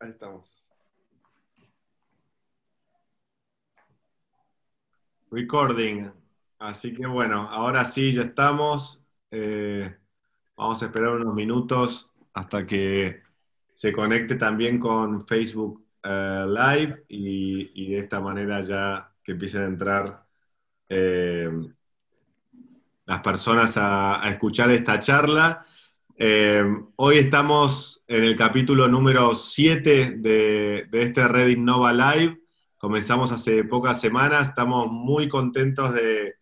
Ahí estamos. Recording. Así que bueno, ahora sí, ya estamos. Eh, vamos a esperar unos minutos hasta que se conecte también con Facebook eh, Live y, de esta manera ya que empiecen a entrar eh, las personas a, escuchar esta charla. Hoy estamos en el capítulo número 7 de, este Red Innova Live. Comenzamos hace pocas semanas, estamos muy contentos de,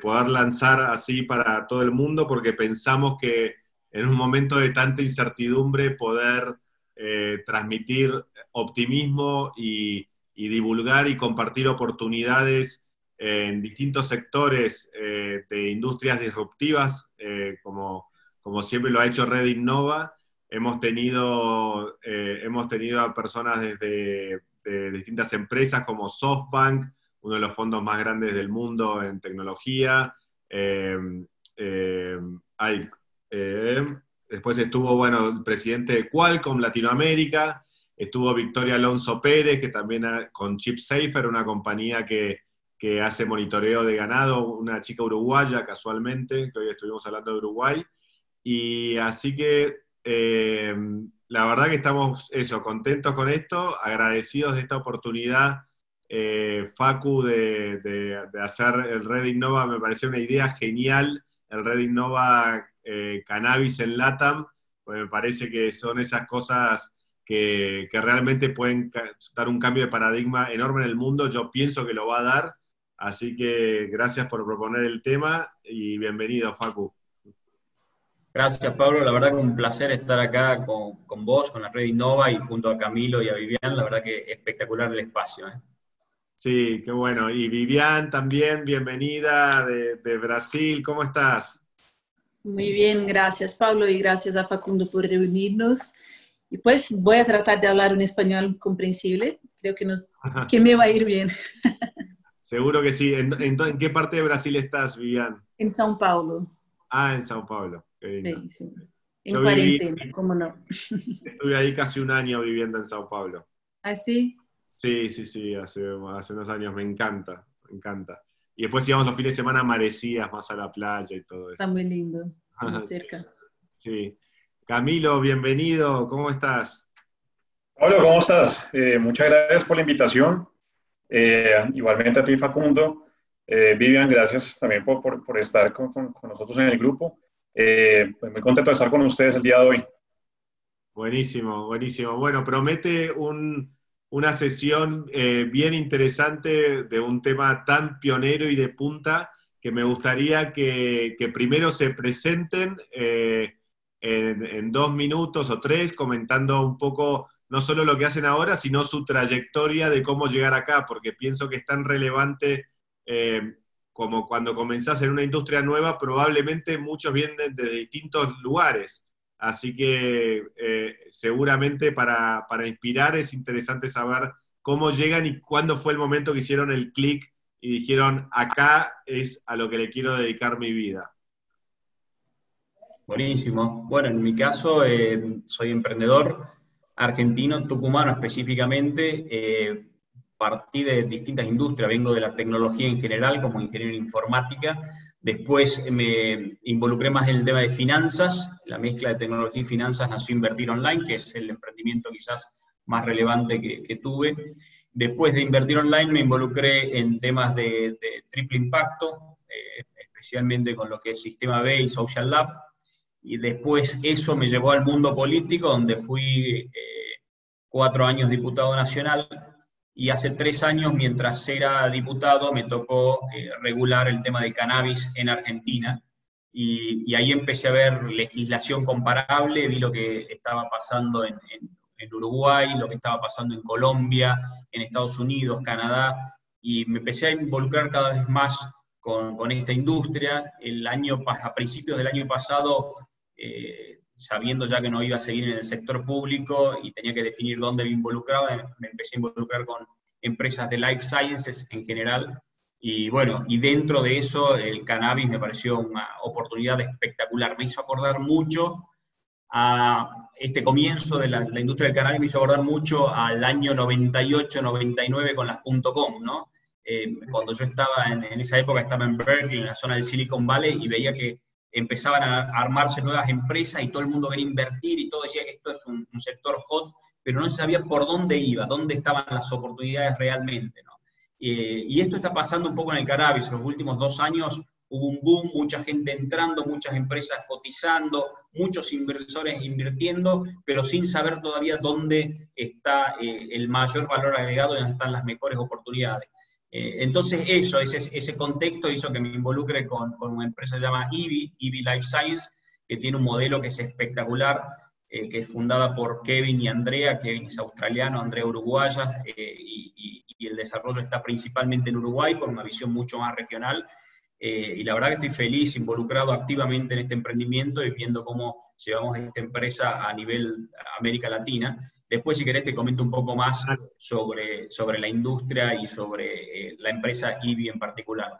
poder lanzar así para todo el mundo porque pensamos que en un momento de tanta incertidumbre poder eh, transmitir optimismo y, divulgar y compartir oportunidades en distintos sectores eh, de industrias disruptivas, eh, como, como siempre lo ha hecho Red Innova. Hemos tenido, hemos tenido a personas desde de distintas empresas como SoftBank, uno de los fondos más grandes del mundo en tecnología. Eh, eh, eh, después estuvo, bueno, el presidente de Qualcomm Latinoamérica, estuvo Victoria Alonso Pérez, que también con ChipSafer, una compañía que, hace monitoreo de ganado, una chica uruguaya casualmente, que hoy estuvimos hablando de Uruguay. Y así que la verdad que estamos eso, contentos con esto, agradecidos de esta oportunidad, eh, Facu, de, hacer el Red Innova, me parece una idea genial, el Red Innova eh, Cannabis en LATAM, me parece que son esas cosas que, que, realmente pueden dar un cambio de paradigma enorme en el mundo, yo pienso que lo va a dar, así que gracias por proponer el tema y bienvenido, Facu. Gracias, Pablo. La verdad que un placer estar acá con, vos, con la red Innova y junto a Camilo y a Vivian. La verdad que espectacular el espacio. ¿eh? Sí, qué bueno. Y Vivian también, bienvenida de, Brasil. ¿Cómo estás? Muy bien, gracias Pablo y gracias a Facundo por reunirnos. Y pues voy a tratar de hablar un español comprensible. Creo que, nos, que me va a ir bien. Seguro que sí. ¿En, en qué parte de Brasil estás, Vivian? En São Paulo. Ah, en São Paulo. Sí, sí. En cuarentena, ¿cómo no? Estuve ahí casi un año viviendo en Sao Paulo. ¿Ah, sí? Sí, sí, sí, hace, hace unos años, me encanta, me encanta. Y después íbamos los fines de semana a Marecías, más a la playa y todo eso. Está muy lindo, muy cerca. Sí. Camilo, bienvenido, ¿cómo estás? Pablo, ¿cómo estás? Eh, muchas gracias por la invitación. Eh, igualmente a ti, Facundo. Eh, Vivian, gracias también por, por, por estar con, con, nosotros en el grupo. Eh, pues contento de estar con ustedes el día de hoy. Buenísimo, buenísimo. Bueno, promete una sesión eh, bien interesante de un tema tan pionero y de punta que me gustaría que, primero se presenten eh, en, dos minutos o tres comentando un poco no solo lo que hacen ahora, sino su trayectoria de cómo llegar acá, porque pienso que es tan relevante como cuando comenzás en una industria nueva, probablemente muchos vienen de distintos lugares. Así que eh, seguramente para, inspirar es interesante saber cómo llegan y cuándo fue el momento que hicieron el clic y dijeron, acá es a lo que le quiero dedicar mi vida. Buenísimo. Bueno, en mi caso eh, soy emprendedor argentino, tucumano específicamente. Eh, partí de distintas industrias, vengo de la tecnología en general como ingeniero en informática, después me involucré más en el tema de finanzas, la mezcla de tecnología y finanzas nació Invertir Online, que es el emprendimiento quizás más relevante que, tuve. Después de Invertir Online me involucré en temas de, triple impacto, eh, especialmente con lo que es Sistema B y Social Lab, y después eso me llevó al mundo político, donde fui eh, cuatro años diputado nacional, y hace tres años, mientras era diputado, me tocó eh, regular el tema de cannabis en Argentina. Y, ahí empecé a ver legislación comparable, vi lo que estaba pasando en, Uruguay, lo que estaba pasando en Colombia, en Estados Unidos, Canadá, y me empecé a involucrar cada vez más con, esta industria. El año, a principios del año pasado, eh, sabiendo ya que no iba a seguir en el sector público y tenía que definir dónde me involucraba, me empecé a involucrar con empresas de life sciences en general. Y bueno, y dentro de eso el cannabis me pareció una oportunidad espectacular. Me hizo acordar mucho a este comienzo de la, industria del cannabis me hizo acordar mucho al año 98, 99 con las .com, ¿no? Eh, cuando yo estaba en, esa época, estaba en Berkeley, en la zona del Silicon Valley, y veía que empezaban a armarse nuevas empresas y todo el mundo quería invertir y todo decía que esto es un, sector hot, pero no sabía por dónde iba, dónde estaban las oportunidades realmente. Eh, y esto está pasando un poco en el cannabis. En los últimos dos años hubo un boom, mucha gente entrando, muchas empresas cotizando, muchos inversores invirtiendo, pero sin saber todavía dónde está eh, el mayor valor agregado y dónde están las mejores oportunidades. Eh, entonces eso, ese, contexto hizo que me involucre con, una empresa llamada IBI, IBI Life Science, que tiene un modelo que es espectacular, eh, que es fundada por Kevin y Andrea, Kevin es australiano, Andrea uruguaya, y, y el desarrollo está principalmente en Uruguay, con una visión mucho más regional, eh, y la verdad que estoy feliz, involucrado activamente en este emprendimiento y viendo cómo llevamos esta empresa a nivel América Latina. Después, si querés, te comento un poco más sobre, sobre la industria y sobre eh, la empresa IBI en particular.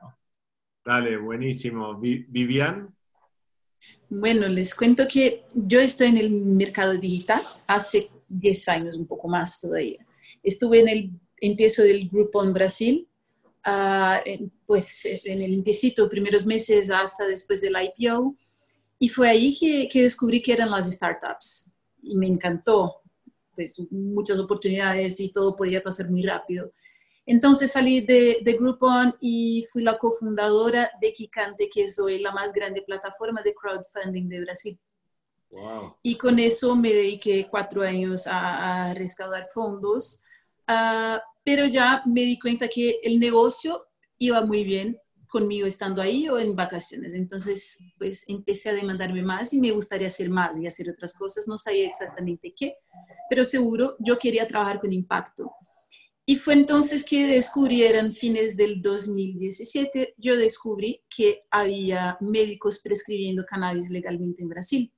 Dale, buenísimo. Vivian. Bueno, les cuento que yo estoy en el mercado digital hace 10 años, un poco más todavía. Estuve en el empiezo del grupo en Brasil, Ah, pues en el limpiecito, primeros meses hasta después del IPO. Y fue ahí que, que, descubrí que eran las startups. Y me encantó, pues muchas oportunidades y todo podía pasar muy rápido. Entonces salí de, de Groupon y fui la cofundadora de Kikante, que es hoy la más grande plataforma de crowdfunding de Brasil. Wow. Y con eso me dediqué cuatro años a, a fondos. Uh, pero ya me di cuenta que el negocio iba muy bien conmigo estando ahí o en vacaciones. Entonces, pues empecé a demandarme más y me gustaría hacer más y hacer otras cosas. No sabía exactamente qué, pero seguro yo quería trabajar con impacto. Y fue entonces que descubrí, eran fines del 2017, yo descubrí que había médicos prescribiendo cannabis legalmente en Brasil.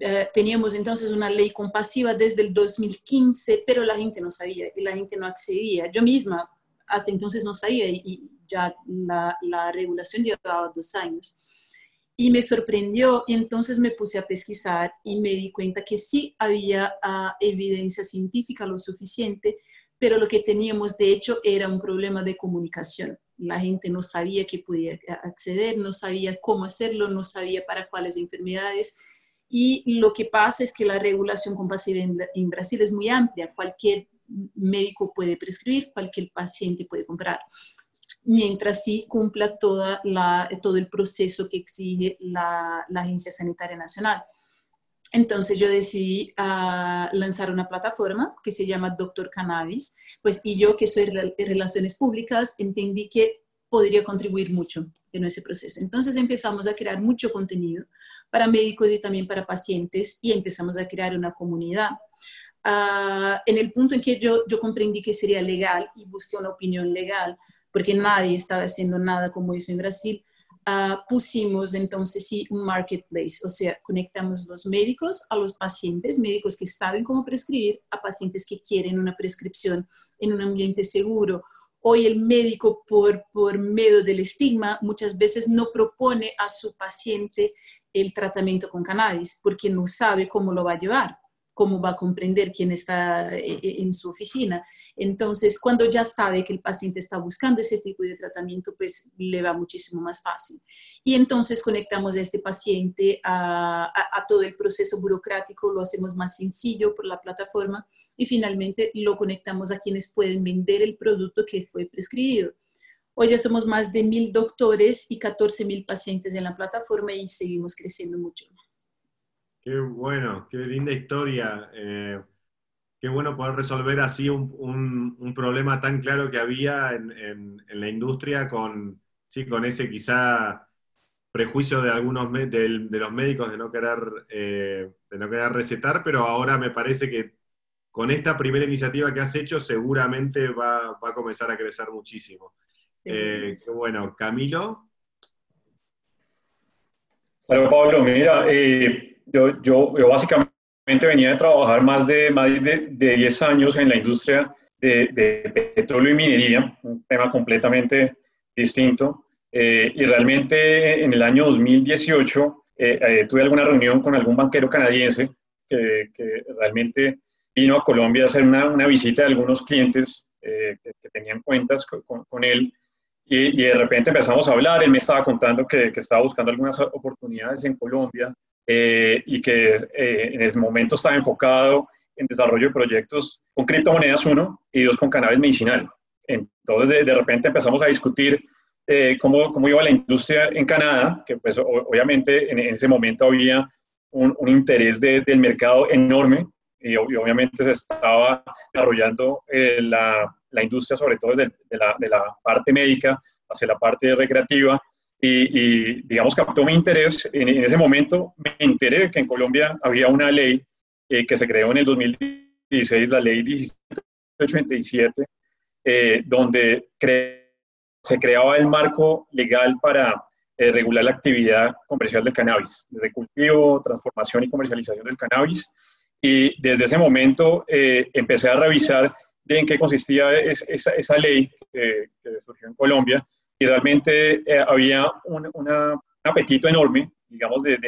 Eh, teníamos entonces una ley compasiva desde el 2015, pero la gente no sabía y la gente no accedía. Yo misma hasta entonces no sabía y, ya la, la, regulación llevaba dos años. Y me sorprendió entonces me puse a pesquisar y me di cuenta que sí había ah, evidencia científica lo suficiente, pero lo que teníamos de hecho era un problema de comunicación. La gente no sabía que podía acceder, no sabía cómo hacerlo, no sabía para cuáles enfermedades y lo que pasa es que la regulación compasiva en, Brasil es muy amplia. Cualquier médico puede prescribir, cualquier paciente puede comprar, mientras sí cumpla toda la, todo el proceso que exige la, Agencia Sanitaria Nacional. Entonces yo decidí uh, lanzar una plataforma que se llama Doctor Cannabis, pues y yo que soy de relaciones públicas entendí que podría contribuir mucho en ese proceso. Entonces empezamos a crear mucho contenido para médicos y también para pacientes y empezamos a crear una comunidad. Ah, en el punto en que yo, yo comprendí que sería legal y busqué una opinión legal, porque nadie estaba haciendo nada como eso en Brasil, uh, pusimos entonces sí un marketplace, o sea, conectamos los médicos a los pacientes, médicos que saben cómo prescribir, a pacientes que quieren una prescripción en un ambiente seguro. Hoy el médico, por, por medio del estigma, muchas veces no propone a su paciente el tratamiento con cannabis porque no sabe cómo lo va a llevar cómo va a comprender quién está eh, eh, en su oficina. Entonces, cuando ya sabe que el paciente está buscando ese tipo de tratamiento, pues le va muchísimo más fácil. Y entonces conectamos a este paciente a, todo el proceso burocrático, lo hacemos más sencillo por la plataforma y finalmente lo conectamos a quienes pueden vender el producto que fue prescribido. Hoy ya somos más de mil doctores y 14 mil pacientes en la plataforma y seguimos creciendo mucho. Qué bueno, qué linda historia. Eh, qué bueno poder resolver así un, problema tan claro que había en, la industria con, sí, con ese quizá prejuicio de algunos de, los médicos de no querer eh, de no querer recetar, pero ahora me parece que con esta primera iniciativa que has hecho seguramente va, a comenzar a crecer muchísimo. Eh, qué bueno, Camilo. Hola Pablo, mira, yo, yo, básicamente venía de trabajar más de, más de, 10 años en la industria de, de, petróleo y minería, un tema completamente distinto. Eh, y realmente en el año 2018 tuve alguna reunión con algún banquero canadiense que, realmente vino a Colombia a hacer una, una visita de algunos clientes que, tenían cuentas con, él y, de repente empezamos a hablar, él me estaba contando que, que estaba buscando algunas oportunidades en Colombia eh, y que eh, en ese momento estaba enfocado en desarrollo de proyectos con criptomonedas, uno, y dos, con cannabis medicinal. Entonces, de, repente empezamos a discutir eh, cómo, cómo, iba la industria en Canadá, que pues obviamente en, ese momento había un, un interés del mercado enorme y, obviamente se estaba desarrollando la la industria, sobre todo desde de la, de la parte médica hacia la parte recreativa, y, digamos, captó mi interés. En, ese momento me enteré que en Colombia había una ley eh, que se creó en el 2016, la ley 1787, eh, donde se creaba el marco legal para eh, regular la actividad comercial del cannabis, desde cultivo, transformación y comercialización del cannabis. Y desde ese momento empecé a revisar en qué consistía esa, esa ley que, surgió en Colombia y realmente eh, había un, apetito enorme, digamos, de,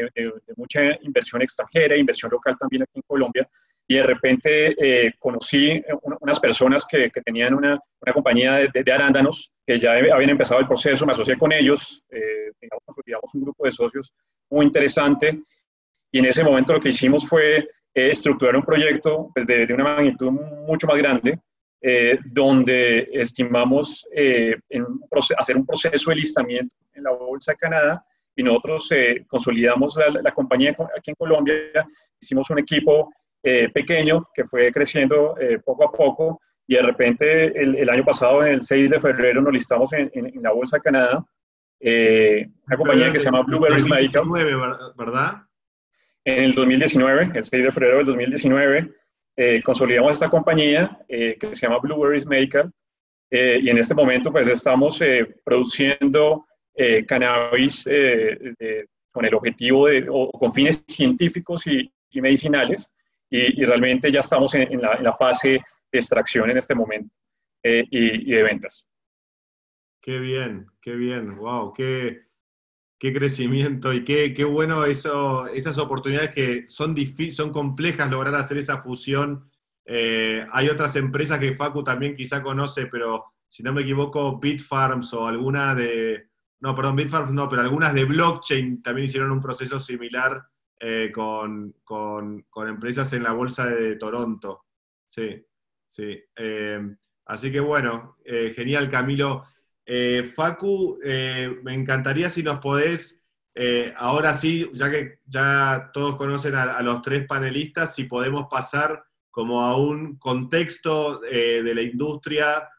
mucha inversión extranjera, inversión local también aquí en Colombia, y de repente eh, conocí unas personas que, tenían una, compañía de, arándanos, que ya habían empezado el proceso, me asocié con ellos, eh, digamos, un grupo de socios muy interesante, y en ese momento lo que hicimos fue estructurar un proyecto pues, de, de, una magnitud mucho más grande, eh, donde estimamos eh, en hacer un proceso de listamiento en la Bolsa de Canadá y nosotros eh, consolidamos la, compañía aquí en Colombia, hicimos un equipo pequeño que fue creciendo poco a poco y de repente el, año pasado, en el 6 de febrero, nos listamos en, la Bolsa de Canadá, una compañía que se llama Blueberries Medical. ¿verdad? En el 2019, el 6 de febrero del 2019, eh, consolidamos esta compañía eh, que se llama Blueberries Medical eh, y en este momento pues estamos produciendo cannabis con el objetivo de, o con fines científicos y, medicinales y, realmente ya estamos en, la, fase de extracción en este momento y, y de ventas. Qué bien, qué bien, wow, qué, qué crecimiento y qué, qué bueno eso, esas oportunidades que son, son complejas lograr hacer esa fusión. Eh, hay otras empresas que Facu también quizá conoce, pero si no me equivoco, Bitfarms o alguna de, no, perdón, Bitfarms no, pero algunas de blockchain también hicieron un proceso similar eh, con, con, con, empresas en la bolsa de Toronto. Sí, sí. Eh, así que bueno, genial Camilo. Eh, Facu, eh, me encantaría si nos podés, eh, ahora sí, ya que ya todos conocen a, los tres panelistas, si podemos pasar como a un contexto de la industria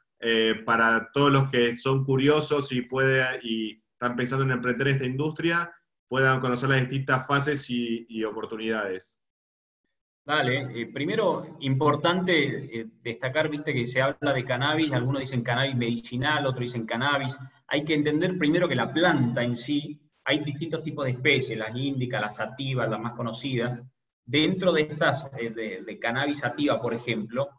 para todos los que son curiosos y, puede, y están pensando en emprender esta industria, puedan conocer las distintas fases y oportunidades. Dale, eh, primero, importante eh, destacar, viste, que se habla de cannabis, algunos dicen cannabis medicinal, otros dicen cannabis. Hay que entender primero que la planta en sí, hay distintos tipos de especies, las índicas, las sativas, las más conocidas. Dentro de estas, eh, de, cannabis sativa, por ejemplo,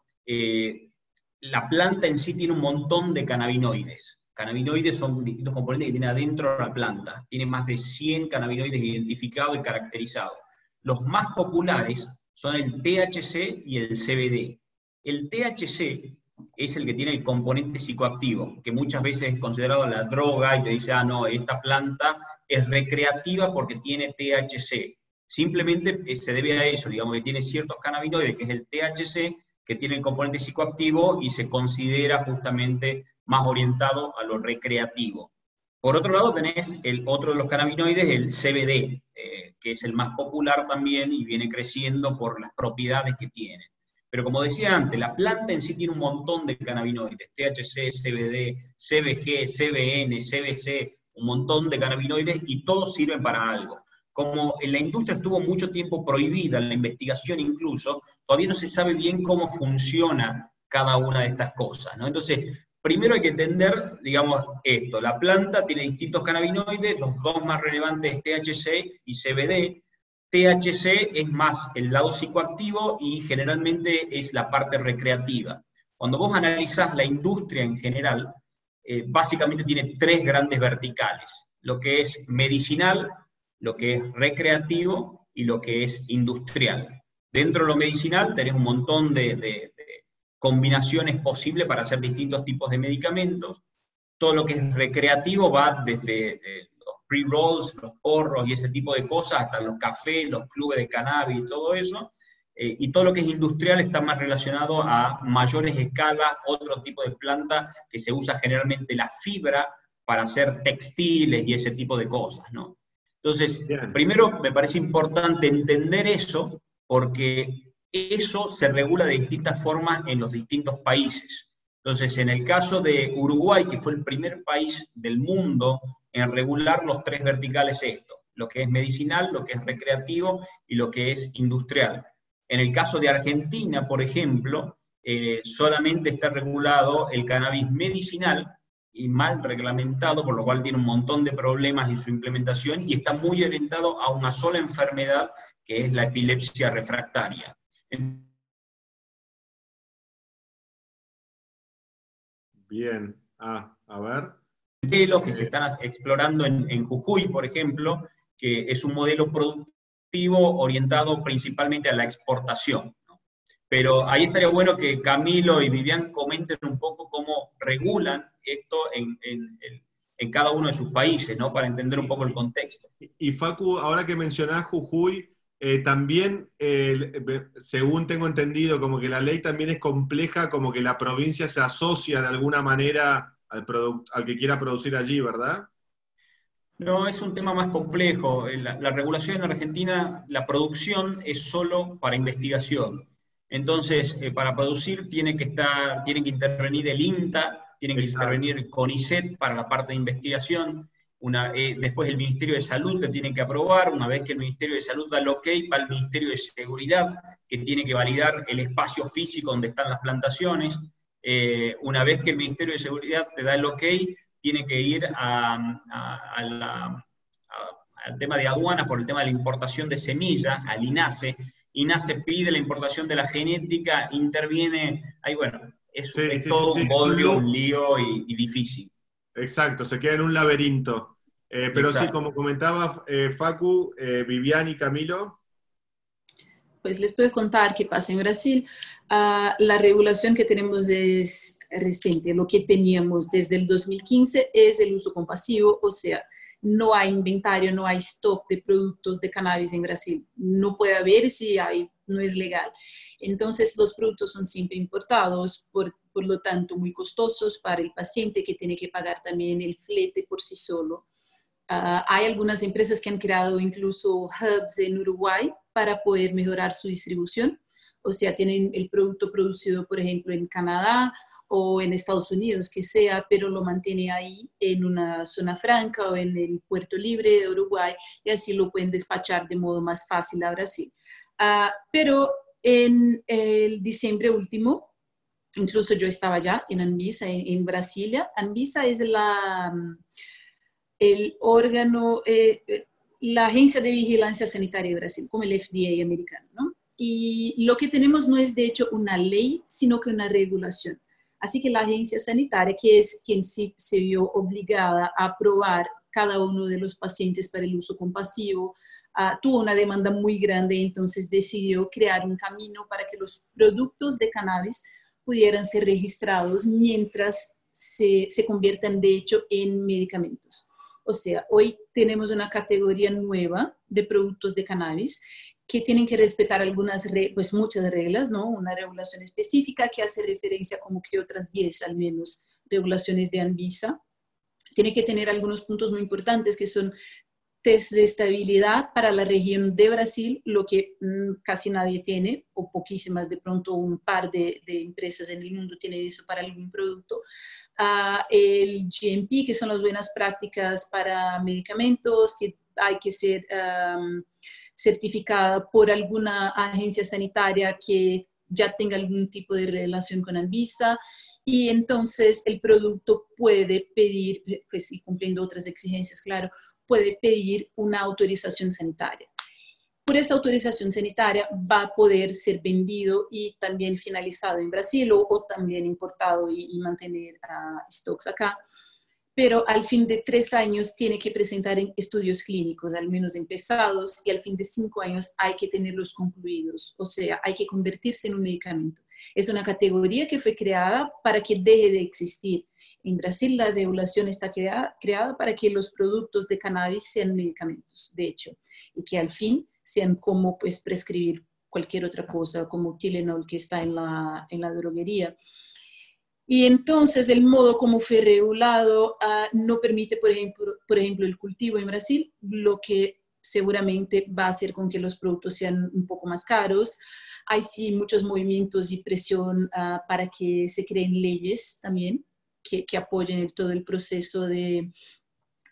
la planta en sí tiene un montón de cannabinoides. Cannabinoides son distintos componentes que tiene adentro la planta. Tiene más de 100 cannabinoides identificados y caracterizados. Los más populares son el THC y el CBD. El THC es el que tiene el componente psicoactivo, que muchas veces es considerado la droga y te dice, ah, no, esta planta es recreativa porque tiene THC. Simplemente eh, se debe a eso, digamos que tiene ciertos cannabinoides, que es el THC, que tiene el componente psicoactivo y se considera justamente más orientado a lo recreativo. Por otro lado, tenés el otro de los cannabinoides, el CBD, eh, que es el más popular también y viene creciendo por las propiedades que tiene. Pero como decía antes, la planta en sí tiene un montón de cannabinoides, THC, CBD, CBG, CBN, CBC, un montón de cannabinoides y todos sirven para algo. Como en la industria estuvo mucho tiempo prohibida, en la investigación incluso, todavía no se sabe bien cómo funciona cada una de estas cosas. ¿no? Entonces, Primero hay que entender, digamos, esto. La planta tiene distintos cannabinoides, los dos más relevantes THC y CBD. THC es más el lado psicoactivo y generalmente es la parte recreativa. Cuando vos analizás la industria en general, eh, básicamente tiene tres grandes verticales. Lo que es medicinal, lo que es recreativo y lo que es industrial. Dentro de lo medicinal tenés un montón de, combinaciones posibles para hacer distintos tipos de medicamentos. Todo lo que es recreativo va desde eh, los pre-rolls, los porros y ese tipo de cosas, hasta los cafés, los clubes de cannabis y todo eso. Eh, y todo lo que es industrial está más relacionado a mayores escalas, otro tipo de planta que se usa generalmente la fibra para hacer textiles y ese tipo de cosas, ¿no? Entonces, primero me parece importante entender eso porque eso se regula de distintas formas en los distintos países. Entonces, en el caso de Uruguay, que fue el primer país del mundo en regular los tres verticales esto, lo que es medicinal, lo que es recreativo y lo que es industrial. En el caso de Argentina, por ejemplo, eh, solamente está regulado el cannabis medicinal y mal reglamentado, por lo cual tiene un montón de problemas en su implementación y está muy orientado a una sola enfermedad, que es la epilepsia refractaria. Bien, ah, a ver. Modelos que se están explorando en, en Jujuy, por ejemplo, que es un modelo productivo orientado principalmente a la exportación. Pero ahí estaría bueno que Camilo y Vivian comenten un poco cómo regulan esto en, cada uno de sus países, ¿no? Para entender un poco el contexto. Y, Facu, ahora que mencionás Jujuy, eh, también, según tengo entendido, como que la ley también es compleja, como que la provincia se asocia de alguna manera al, al que quiera producir allí, ¿verdad? No, es un tema más complejo. La, la, regulación en Argentina, la producción es solo para investigación. Entonces, eh, para producir tiene que estar, tiene que intervenir el INTA, tiene que intervenir el CONICET para la parte de investigación. Una, eh, después el Ministerio de Salud te tiene que aprobar, una vez que el Ministerio de Salud da el ok, va al Ministerio de Seguridad, que tiene que validar el espacio físico donde están las plantaciones. Eh, una vez que el Ministerio de Seguridad te da el ok, tiene que ir al tema de aduanas por el tema de la importación de semillas, al INASE, INASE pide la importación de la genética, interviene, ahí bueno, es, todo un bodrio, un lío y, difícil. Exacto, se queda en un laberinto. Eh, pero sí, como comentaba eh, Facu, eh, Vivian y Camilo. Pues les puedo contar qué pasa en Brasil. Ah, la regulación que tenemos es reciente. Lo que teníamos desde el 2015 es el uso compasivo, o sea, no hay inventario, no hay stock de productos de cannabis en Brasil. No puede haber si hay, no es legal. Entonces, los productos son siempre importados, por, por lo tanto, muy costosos para el paciente que tiene que pagar también el flete por sí solo. Ah, hay algunas empresas que han creado incluso hubs en Uruguay para poder mejorar su distribución. O sea, tienen el producto producido, por ejemplo, en Canadá o en Estados Unidos, que sea, pero lo mantiene ahí en una zona franca o en el puerto libre de Uruguay y así lo pueden despachar de modo más fácil a Brasil. Ah, pero en el diciembre último, incluso yo estaba ya en Anvisa, en, Brasilia. Anvisa es la, el órgano, eh, la Agencia de Vigilancia Sanitaria de Brasil, como el FDA americano, ¿no? Y lo que tenemos no es de hecho una ley, sino que una regulación. Así que la agencia sanitaria, que es quien se vio obligada a aprobar cada uno de los pacientes para el uso compasivo, ah, tuvo una demanda muy grande, entonces decidió crear un camino para que los productos de cannabis pudieran ser registrados mientras se, se conviertan de hecho en medicamentos. O sea, hoy tenemos una categoría nueva de productos de cannabis que tienen que respetar algunas, pues muchas reglas, ¿no? Una regulación específica que hace referencia como que otras 10 al menos regulaciones de Anvisa. Tiene que tener algunos puntos muy importantes que son test de estabilidad para la región de Brasil, lo que mm, casi nadie tiene, o poquísimas, de pronto un par de, empresas en el mundo tienen eso para algún producto. Ah, el GMP, que son las buenas prácticas para medicamentos, que hay que ser certificada por alguna agencia sanitaria que ya tenga algún tipo de relación con Anvisa y entonces el producto puede pedir, pues y cumpliendo otras exigencias, claro, puede pedir una autorización sanitaria. Por esa autorización sanitaria va a poder ser vendido y también finalizado en Brasil o, también importado y, mantener uh, stocks acá. Pero al fin de tres años tiene que presentar en estudios clínicos, al menos empezados, y al fin de cinco años hay que tenerlos concluidos, o sea, hay que convertirse en un medicamento. Es una categoría que fue creada para que deje de existir. En Brasil la regulación está creada, creada para que los productos de cannabis sean medicamentos, de hecho, y que al fin sean como pues prescribir cualquier otra cosa, como Tylenol que está en la, en la droguería. Y entonces el modo como fue regulado ah, no permite, por ejemplo, por ejemplo, el cultivo en Brasil, lo que seguramente va a hacer con que los productos sean un poco más caros. Hay sí muchos movimientos y presión ah, para que se creen leyes también que, que apoyen todo el proceso de,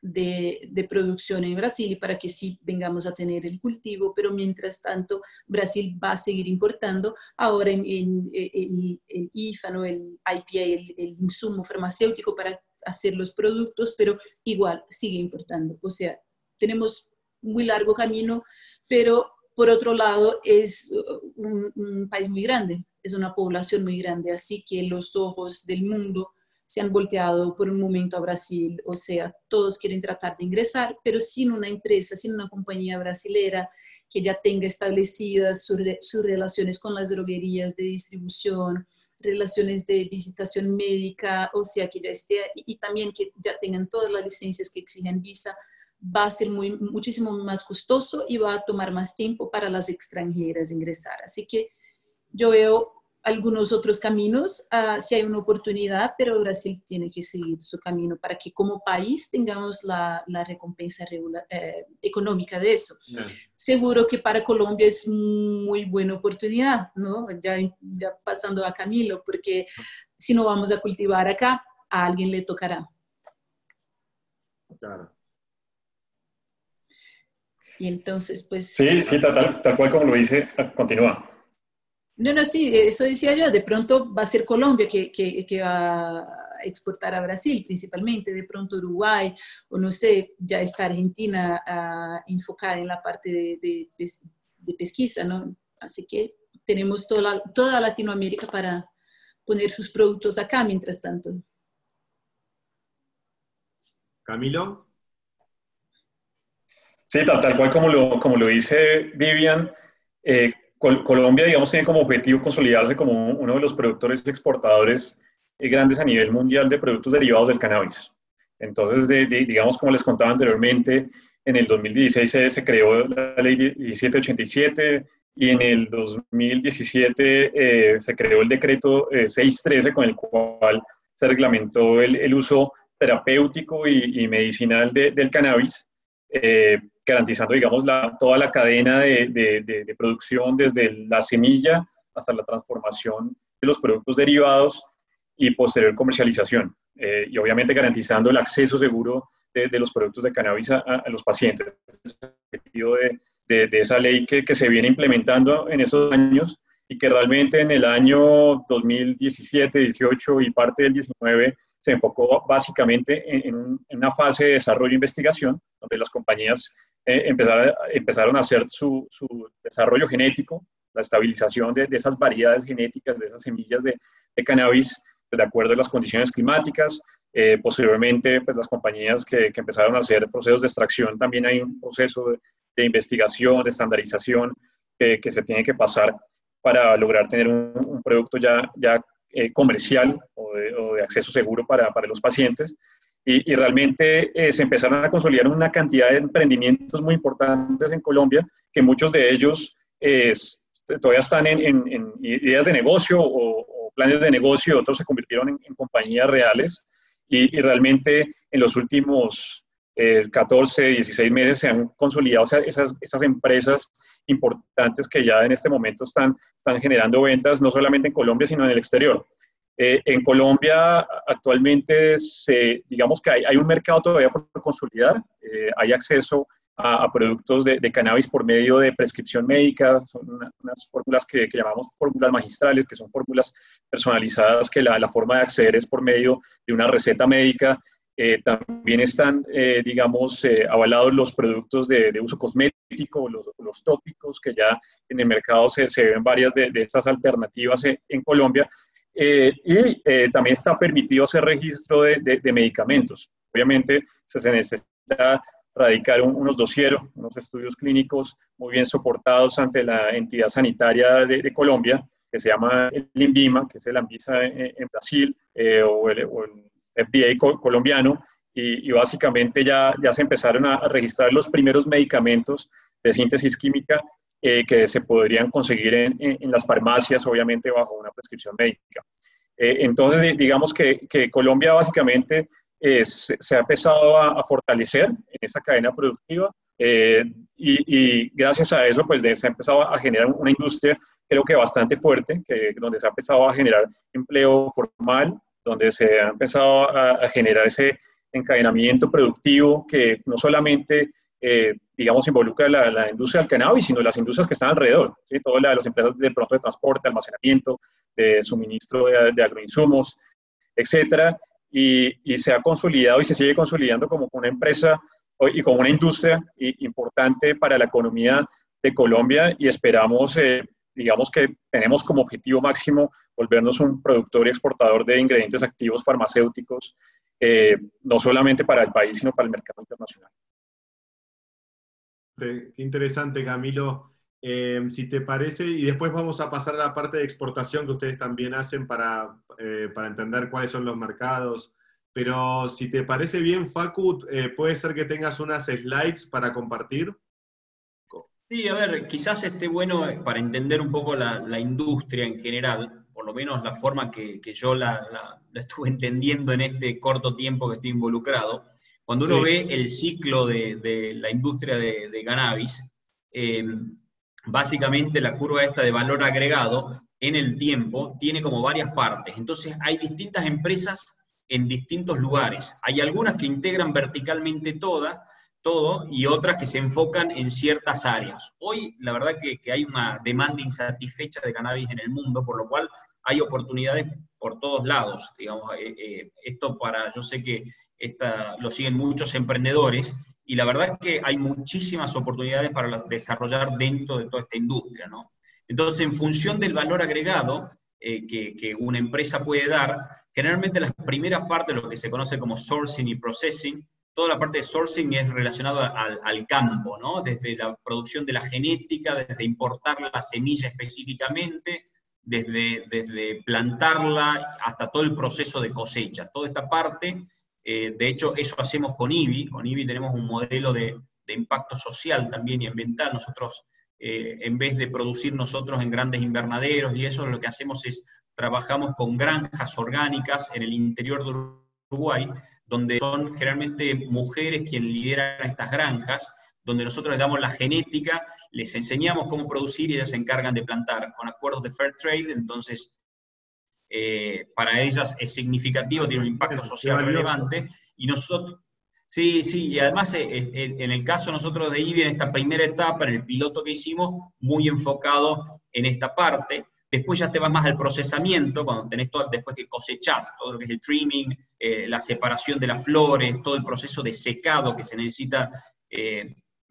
de, producción en Brasil y para que sí vengamos a tener el cultivo, pero mientras tanto Brasil va a seguir importando ahora en, el IFA, ¿no? el IPA, el, el insumo farmacéutico para hacer los productos, pero igual sigue importando. O sea, tenemos muy largo camino, pero por otro lado es un, un, país muy grande, es una población muy grande, así que los ojos del mundo se han volteado por un momento a Brasil, o sea, todos quieren tratar de ingresar, pero sin una empresa, sin una compañía brasilera que ya tenga establecidas sus, relaciones con las droguerías de distribución, relaciones de visitación médica, o sea, que ya esté, y, también que ya tengan todas las licencias que exigen visa, va a ser muy, muchísimo más costoso y va a tomar más tiempo para las extranjeras ingresar. Así que yo veo algunos otros caminos uh, si hay una oportunidad, pero Brasil tiene que seguir su camino para que como país tengamos la, la recompensa eh, económica de eso. Seguro que para Colombia es muy buena oportunidad, ¿no? Ya, ya pasando a Camilo, porque si no vamos a cultivar acá, a alguien le tocará. Claro. Y entonces, pues... Sí, sí, tal, tal cual como lo dice, continúa. No, no, sí, eso decía yo, de pronto va a ser Colombia que, que, va a exportar a Brasil principalmente, de pronto Uruguay, o no sé, ya está Argentina uh, enfocada en la parte de, de, de, pesquisa, ¿no? Así que tenemos toda, toda Latinoamérica para poner sus productos acá mientras tanto. Camilo. Sí, tal, tal cual como lo, como lo dice Vivian, eh, Colombia, digamos, tiene como objetivo consolidarse como uno de los productores y exportadores eh, grandes a nivel mundial de productos derivados del cannabis. Entonces, digamos, como les contaba anteriormente, en el 2016 se, creó la ley 1787 y en el 2017 eh, se creó el decreto 613 eh, con el cual se reglamentó el, uso terapéutico y, medicinal del cannabis garantizando, digamos, la, toda la cadena de, de, producción desde la semilla hasta la transformación de los productos derivados y posterior comercialización. Eh, y obviamente garantizando el acceso seguro de, los productos de cannabis a, los pacientes. De, de, esa ley que, que, se viene implementando en esos años y que realmente en el año 2017, 18 y parte del 19 se enfocó básicamente en, en una fase de desarrollo e investigación, donde las compañías eh, empezaron, a hacer su, desarrollo genético, la estabilización de, esas variedades genéticas, de esas semillas de, cannabis, pues, de acuerdo a las condiciones climáticas. Eh, posteriormente, pues las compañías que, empezaron a hacer procesos de extracción, también hay un proceso de, investigación, de estandarización que se tiene que pasar para lograr tener un, un producto ya, ya eh, comercial o de, o de, acceso seguro para, para los pacientes. Y, realmente eh, se empezaron a consolidar una cantidad de emprendimientos muy importantes en Colombia, que muchos de ellos todavía están en, ideas de negocio o, planes de negocio, otros se convirtieron en, compañías reales. Y, realmente en los últimos 14, eh, 16 meses se han consolidado esas, esas empresas importantes que ya en este momento están, están generando ventas no solamente en Colombia, sino en el exterior. Eh, en Colombia actualmente se, digamos que hay, un mercado todavía por consolidar, eh, hay acceso a, productos de, cannabis por medio de prescripción médica, son unas fórmulas que, llamamos fórmulas magistrales, que son fórmulas personalizadas que la, forma de acceder es por medio de una receta médica. Eh, también están, digamos, avalados los productos de, uso cosmético, los, los, tópicos, que ya en el mercado se, se ven varias de, estas alternativas en Colombia, eh, y eh, también está permitido hacer registro de, de, medicamentos. obviamente se necesita radicar unos dosieros, unos estudios clínicos muy bien soportados ante la entidad sanitaria de, Colombia, que se llama el INVIMA, que es el ANVISA en, Brasil, eh, o, el, FDA colombiano, y, básicamente ya, ya se empezaron a, registrar los primeros medicamentos de síntesis química eh, que se podrían conseguir en, las farmacias, obviamente bajo una prescripción médica. Eh, entonces, digamos que, que Colombia básicamente se, ha empezado a, fortalecer en esa cadena productiva eh, y, gracias a eso pues se ha empezado a generar una industria creo que bastante fuerte, que, donde se ha empezado a generar empleo formal, donde se ha empezado a, generar ese encadenamiento productivo que no solamente, eh, digamos, involucra la, la, industria del cannabis, sino las industrias que están alrededor, ¿sí? todas las empresas de pronto de transporte, almacenamiento, de suministro de, de agroinsumos, etcétera, y, se ha consolidado y se sigue consolidando como una empresa y como una industria importante para la economía de Colombia y esperamos, eh, digamos que tenemos como objetivo máximo volvernos un productor y exportador de ingredientes activos farmacéuticos, eh, no solamente para el país, sino para el mercado internacional. Qué interesante, Camilo. Eh, si te parece, y después vamos a pasar a la parte de exportación que ustedes también hacen para, eh, para entender cuáles son los mercados. Pero si te parece bien, Facu, eh, puede ser que tengas unas slides para compartir. Sí, a ver, quizás esté bueno para entender un poco la, industria en general, por lo menos la forma que, que yo la, la, estuve entendiendo en este corto tiempo que estoy involucrado. Cuando uno ve el ciclo de, de la industria de, de cannabis, básicamente la curva esta de valor agregado en el tiempo tiene como varias partes. Entonces hay distintas empresas en distintos lugares. Hay algunas que integran verticalmente toda, todo y otras que se enfocan en ciertas áreas. Hoy la verdad que, hay una demanda insatisfecha de cannabis en el mundo, por lo cual hay oportunidades por todos lados. Digamos, eh, eh, esto para, yo sé que esta, lo siguen muchos emprendedores y la verdad es que hay muchísimas oportunidades para desarrollar dentro de toda esta industria, ¿no? Entonces, en función del valor agregado eh, que, una empresa puede dar, generalmente las primeras partes, lo que se conoce como sourcing y processing, toda la parte de sourcing es relacionada al, al, campo, ¿no? Desde la producción de la genética, desde importar la semilla específicamente, desde, desde plantarla hasta todo el proceso de cosecha. Toda esta parte eh, de hecho, eso hacemos con IBI. Con IBI tenemos un modelo de, impacto social también y ambiental. Nosotros, eh, en vez de producir nosotros en grandes invernaderos y eso, lo que hacemos es trabajamos con granjas orgánicas en el interior de Uruguay, donde son generalmente mujeres quienes lideran estas granjas, donde nosotros les damos la genética, les enseñamos cómo producir y ellas se encargan de plantar con acuerdos de fair trade, entonces eh, para ellas es significativo, tiene un impacto social relevante, y nosotros, sí, sí, y además eh, eh, en el caso nosotros de IBI, en esta primera etapa, en el piloto que hicimos, muy enfocado en esta parte, después ya te vas más al procesamiento, cuando tenés todo, después que cosechás, todo lo que es el trimming, la separación de las flores, todo el proceso de secado que se necesita,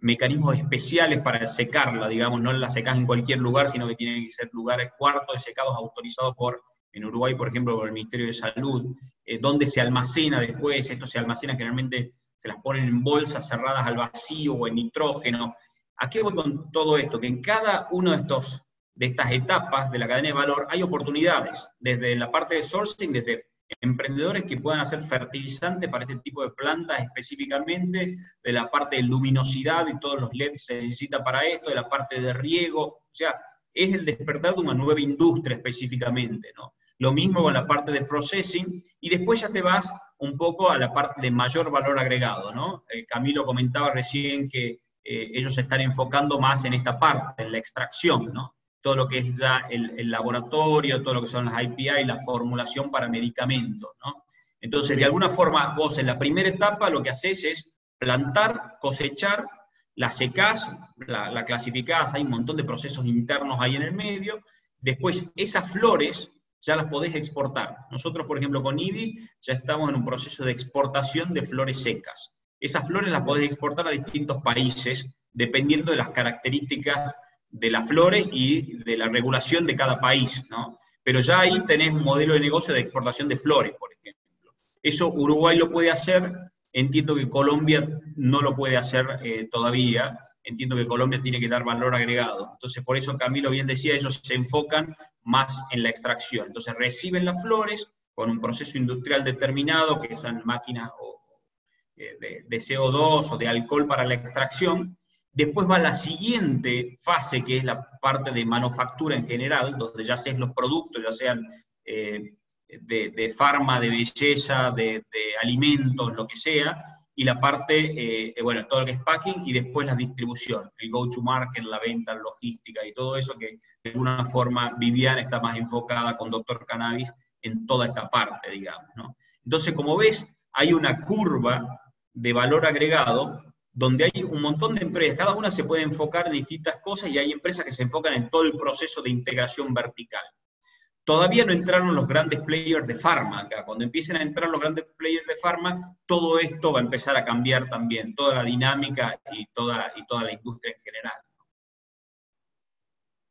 mecanismos especiales para secarla, digamos, no la secas en cualquier lugar, sino que tienen que ser lugares, cuartos de secados autorizados por en Uruguay, por ejemplo, por el Ministerio de Salud, eh, donde se almacena después, esto se almacena generalmente, se las ponen en bolsas cerradas al vacío o en nitrógeno. ¿A qué voy con todo esto? Que en cada uno de, estos, de estas etapas de la cadena de valor hay oportunidades, desde la parte de sourcing, desde emprendedores que puedan hacer fertilizante para este tipo de plantas específicamente, de la parte de luminosidad y todos los LEDs que se necesita para esto, de la parte de riego, o sea, es el despertar de una nueva industria específicamente, ¿no? Lo mismo con la parte de processing, y después ya te vas un poco a la parte de mayor valor agregado, ¿no? Eh, Camilo comentaba recién que eh, ellos se están enfocando más en esta parte, en la extracción, ¿no? Todo lo que es ya el, laboratorio, todo lo que son las IPI, la formulación para medicamentos, ¿no? Entonces, de alguna forma, vos en la primera etapa lo que haces es plantar, cosechar, la secás, la, la clasificás, hay un montón de procesos internos ahí en el medio, después esas flores ya las podés exportar. Nosotros, por ejemplo, con IBI ya estamos en un proceso de exportación de flores secas. Esas flores las podés exportar a distintos países dependiendo de las características de las flores y de la regulación de cada país, ¿no? Pero ya ahí tenés un modelo de negocio de exportación de flores, por ejemplo. Eso Uruguay lo puede hacer Entiendo que Colombia no lo puede hacer eh, todavía, entiendo que Colombia tiene que dar valor agregado. Entonces, por eso Camilo bien decía, ellos se enfocan más en la extracción. Entonces, reciben las flores con un proceso industrial determinado, que son máquinas eh, de, de CO2 o de alcohol para la extracción, Después va la siguiente fase, que es la parte de manufactura en general, donde ya sean los productos, ya sean eh, de, farma, de belleza, de, alimentos, lo que sea, y la parte, eh, eh, bueno, todo lo que es packing y después la distribución, el go-to-market, la venta, logística y todo eso que de alguna forma Vivian está más enfocada con Doctor Cannabis en toda esta parte, digamos. ¿no? Entonces, como ves, hay una curva de valor agregado donde hay un montón de empresas, cada una se puede enfocar en distintas cosas y hay empresas que se enfocan en todo el proceso de integración vertical. Todavía no entraron los grandes players de farma. Cuando empiecen a entrar los grandes players de farma, todo esto va a empezar a cambiar también, toda la dinámica y toda, y toda la industria en general.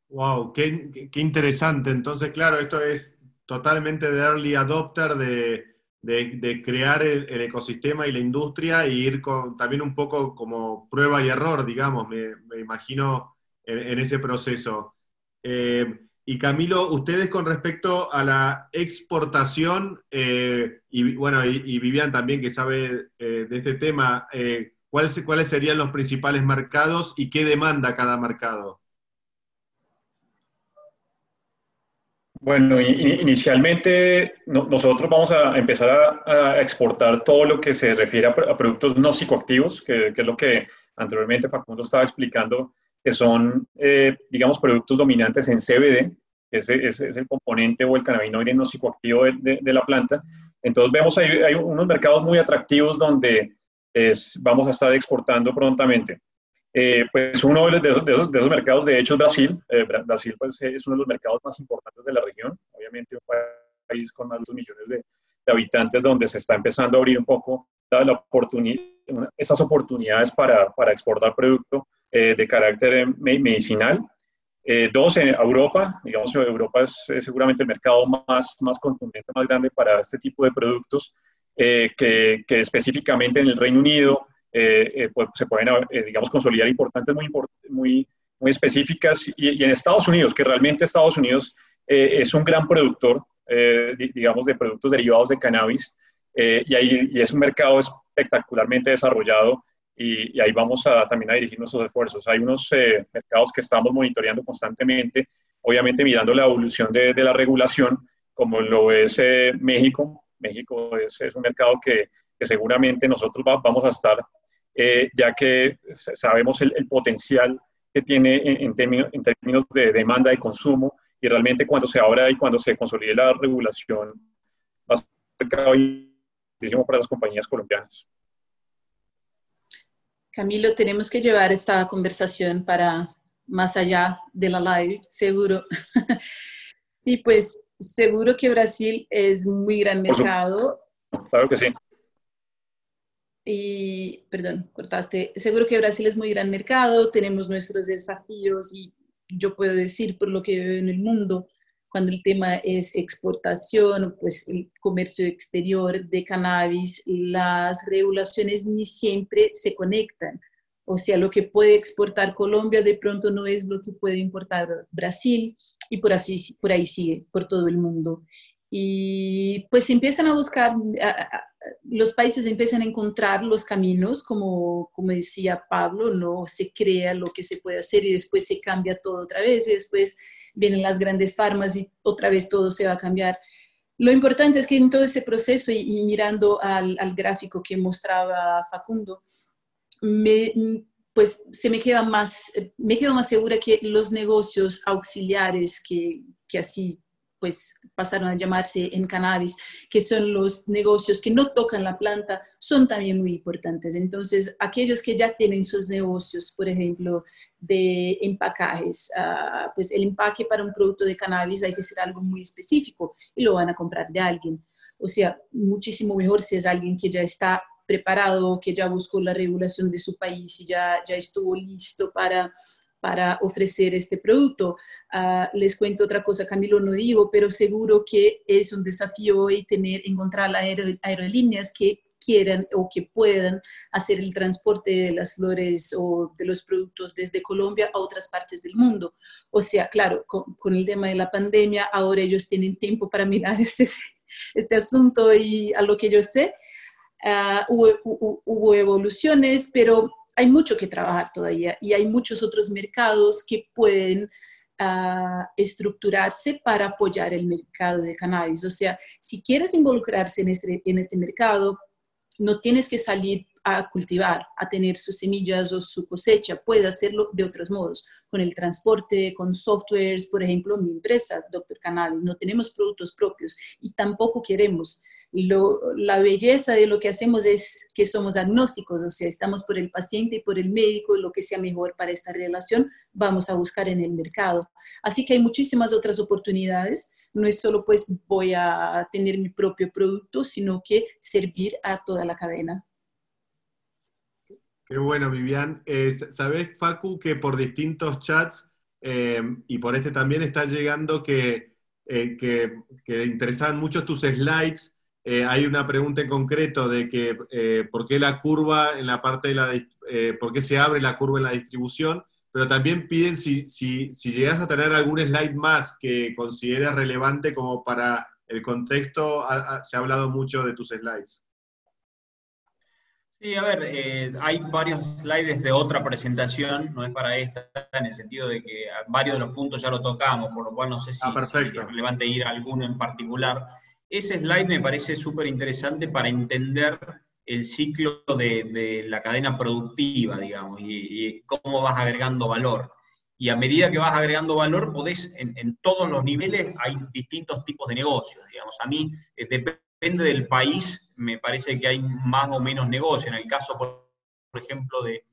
Wow, qué, qué interesante. Entonces, claro, esto es totalmente de early adopter de, de, crear el, ecosistema y la industria e ir con, también un poco como prueba y error, digamos, me, imagino en, ese proceso. Eh, y Camilo, ustedes con respecto a la exportación, eh, y bueno, y, Vivian también que sabe eh, de este tema, ¿cuáles, ¿cuáles serían los principales mercados y qué demanda cada mercado? Bueno, inicialmente nosotros vamos a empezar a, exportar todo lo que se refiere a, productos no psicoactivos, que, es lo que anteriormente Facundo estaba explicando, que son, eh, digamos, productos dominantes en CBD, ese, es el componente o el cannabinoide no psicoactivo de, la planta. Entonces vemos ahí hay unos mercados muy atractivos donde es, vamos a estar exportando prontamente. Eh, pues uno de esos, de, esos, mercados, de hecho, es Brasil. Eh, Brasil pues, es uno de los mercados más importantes de la región. Obviamente un país con más de dos millones de, habitantes donde se está empezando a abrir un poco la oportunidad, esas oportunidades para, para exportar producto eh, de carácter medicinal. dos, en Europa. Digamos, Europa es, seguramente el mercado más, más contundente, más grande para este tipo de productos, que, que específicamente en el Reino Unido, eh, eh, pues, se pueden, eh, digamos, consolidar importantes muy, muy, muy específicas. Y, en Estados Unidos, que realmente Estados Unidos es un gran productor, digamos, de productos derivados de cannabis, y, ahí, y es un mercado espectacularmente desarrollado. Y, ahí vamos a, también a dirigir nuestros esfuerzos. Hay unos mercados que estamos monitoreando constantemente, obviamente mirando la evolución de, de la regulación, como lo es México. México es, es, un mercado que, que seguramente nosotros vamos a estar eh, ya que sabemos el, potencial que tiene en, términos, en, términos, de demanda y consumo, y realmente cuando se abra y cuando se consolide la regulación, va a ser para las compañías colombianas. Camilo, tenemos que llevar esta conversación para más allá de la live, seguro. sí, pues seguro que Brasil es muy gran mercado. Claro que sí y, perdón, cortaste, seguro que Brasil es muy gran mercado, tenemos nuestros desafíos y yo puedo decir por lo que veo en el mundo, cuando el tema es exportación, pues el comercio exterior de cannabis, las regulaciones ni siempre se conectan. O sea, lo que puede exportar Colombia de pronto no es lo que puede importar Brasil y por, así, por ahí sigue, por todo el mundo. Y pues empiezan a buscar, los países empiezan a encontrar los caminos, como, como decía Pablo, no se crea lo que se puede hacer y después se cambia todo otra vez y después vienen las grandes farmas y otra vez todo se va a cambiar. Lo importante es que en todo ese proceso y, mirando al, gráfico que mostraba Facundo, me, pues se me queda más, me quedo más segura que los negocios auxiliares que, que así pues pasaron a llamarse en cannabis, que son los negocios que no tocan la planta, son también muy importantes. Entonces, aquellos que ya tienen sus negocios, por ejemplo, de empacajes, ah, pues el empaque para un producto de cannabis hay que ser algo muy específico y lo van a comprar de alguien. O sea, muchísimo mejor si es alguien que ya está preparado, que ya buscó la regulación de su país y ya, ya estuvo listo para para ofrecer este producto. Ah, les cuento otra cosa, Camilo no digo, pero seguro que es un desafío hoy tener, encontrar aerolíneas que quieran o que puedan hacer el transporte de las flores o de los productos desde Colombia a otras partes del mundo. O sea, claro, con, el tema de la pandemia, ahora ellos tienen tiempo para mirar este, este asunto y a lo que yo sé, ah, hubo, hubo evoluciones, pero hay mucho que trabajar todavía y hay muchos otros mercados que pueden estructurarse para apoyar el mercado de cannabis. O sea, si quieres involucrarse en este, en este mercado, no tienes que salir a cultivar, a tener sus semillas o su cosecha, puedes hacerlo de otros modos, con el transporte, con softwares, por ejemplo, mi empresa, Doctor Cannabis, no tenemos productos propios y tampoco queremos. Lo, la belleza de lo que hacemos es que somos agnósticos, o sea, estamos por el paciente y por el médico, lo que sea mejor para esta relación, vamos a buscar en el mercado. Así que hay muchísimas otras oportunidades. No es solo pues voy a tener mi propio producto, sino que servir a toda la cadena. Qué bueno, Vivian. Sabes, Facu, que por distintos chats eh, y por este también está llegando que, eh, que, que interesaban mucho tus slides eh, hay una pregunta en concreto de que eh, por qué la curva en la parte de la, eh, por qué se abre la curva en la distribución, pero también piden si, si, si llegas a tener algún slide más que consideres relevante como para el contexto, se ha hablado mucho de tus slides. Sí, a ver, hay varios slides de otra presentación, no es para esta, en el sentido de que varios de los puntos ya lo tocamos, por lo cual no sé si, ah, si es relevante ir a alguno en particular. Ese slide me parece súper interesante para entender el ciclo de, la cadena productiva, digamos, y, cómo vas agregando valor. Y a medida que vas agregando valor, podés, en, todos los niveles hay distintos tipos de negocios, digamos. A mí, eh, depende del país, me parece que hay más o menos negocio. En el caso, por, ejemplo, de,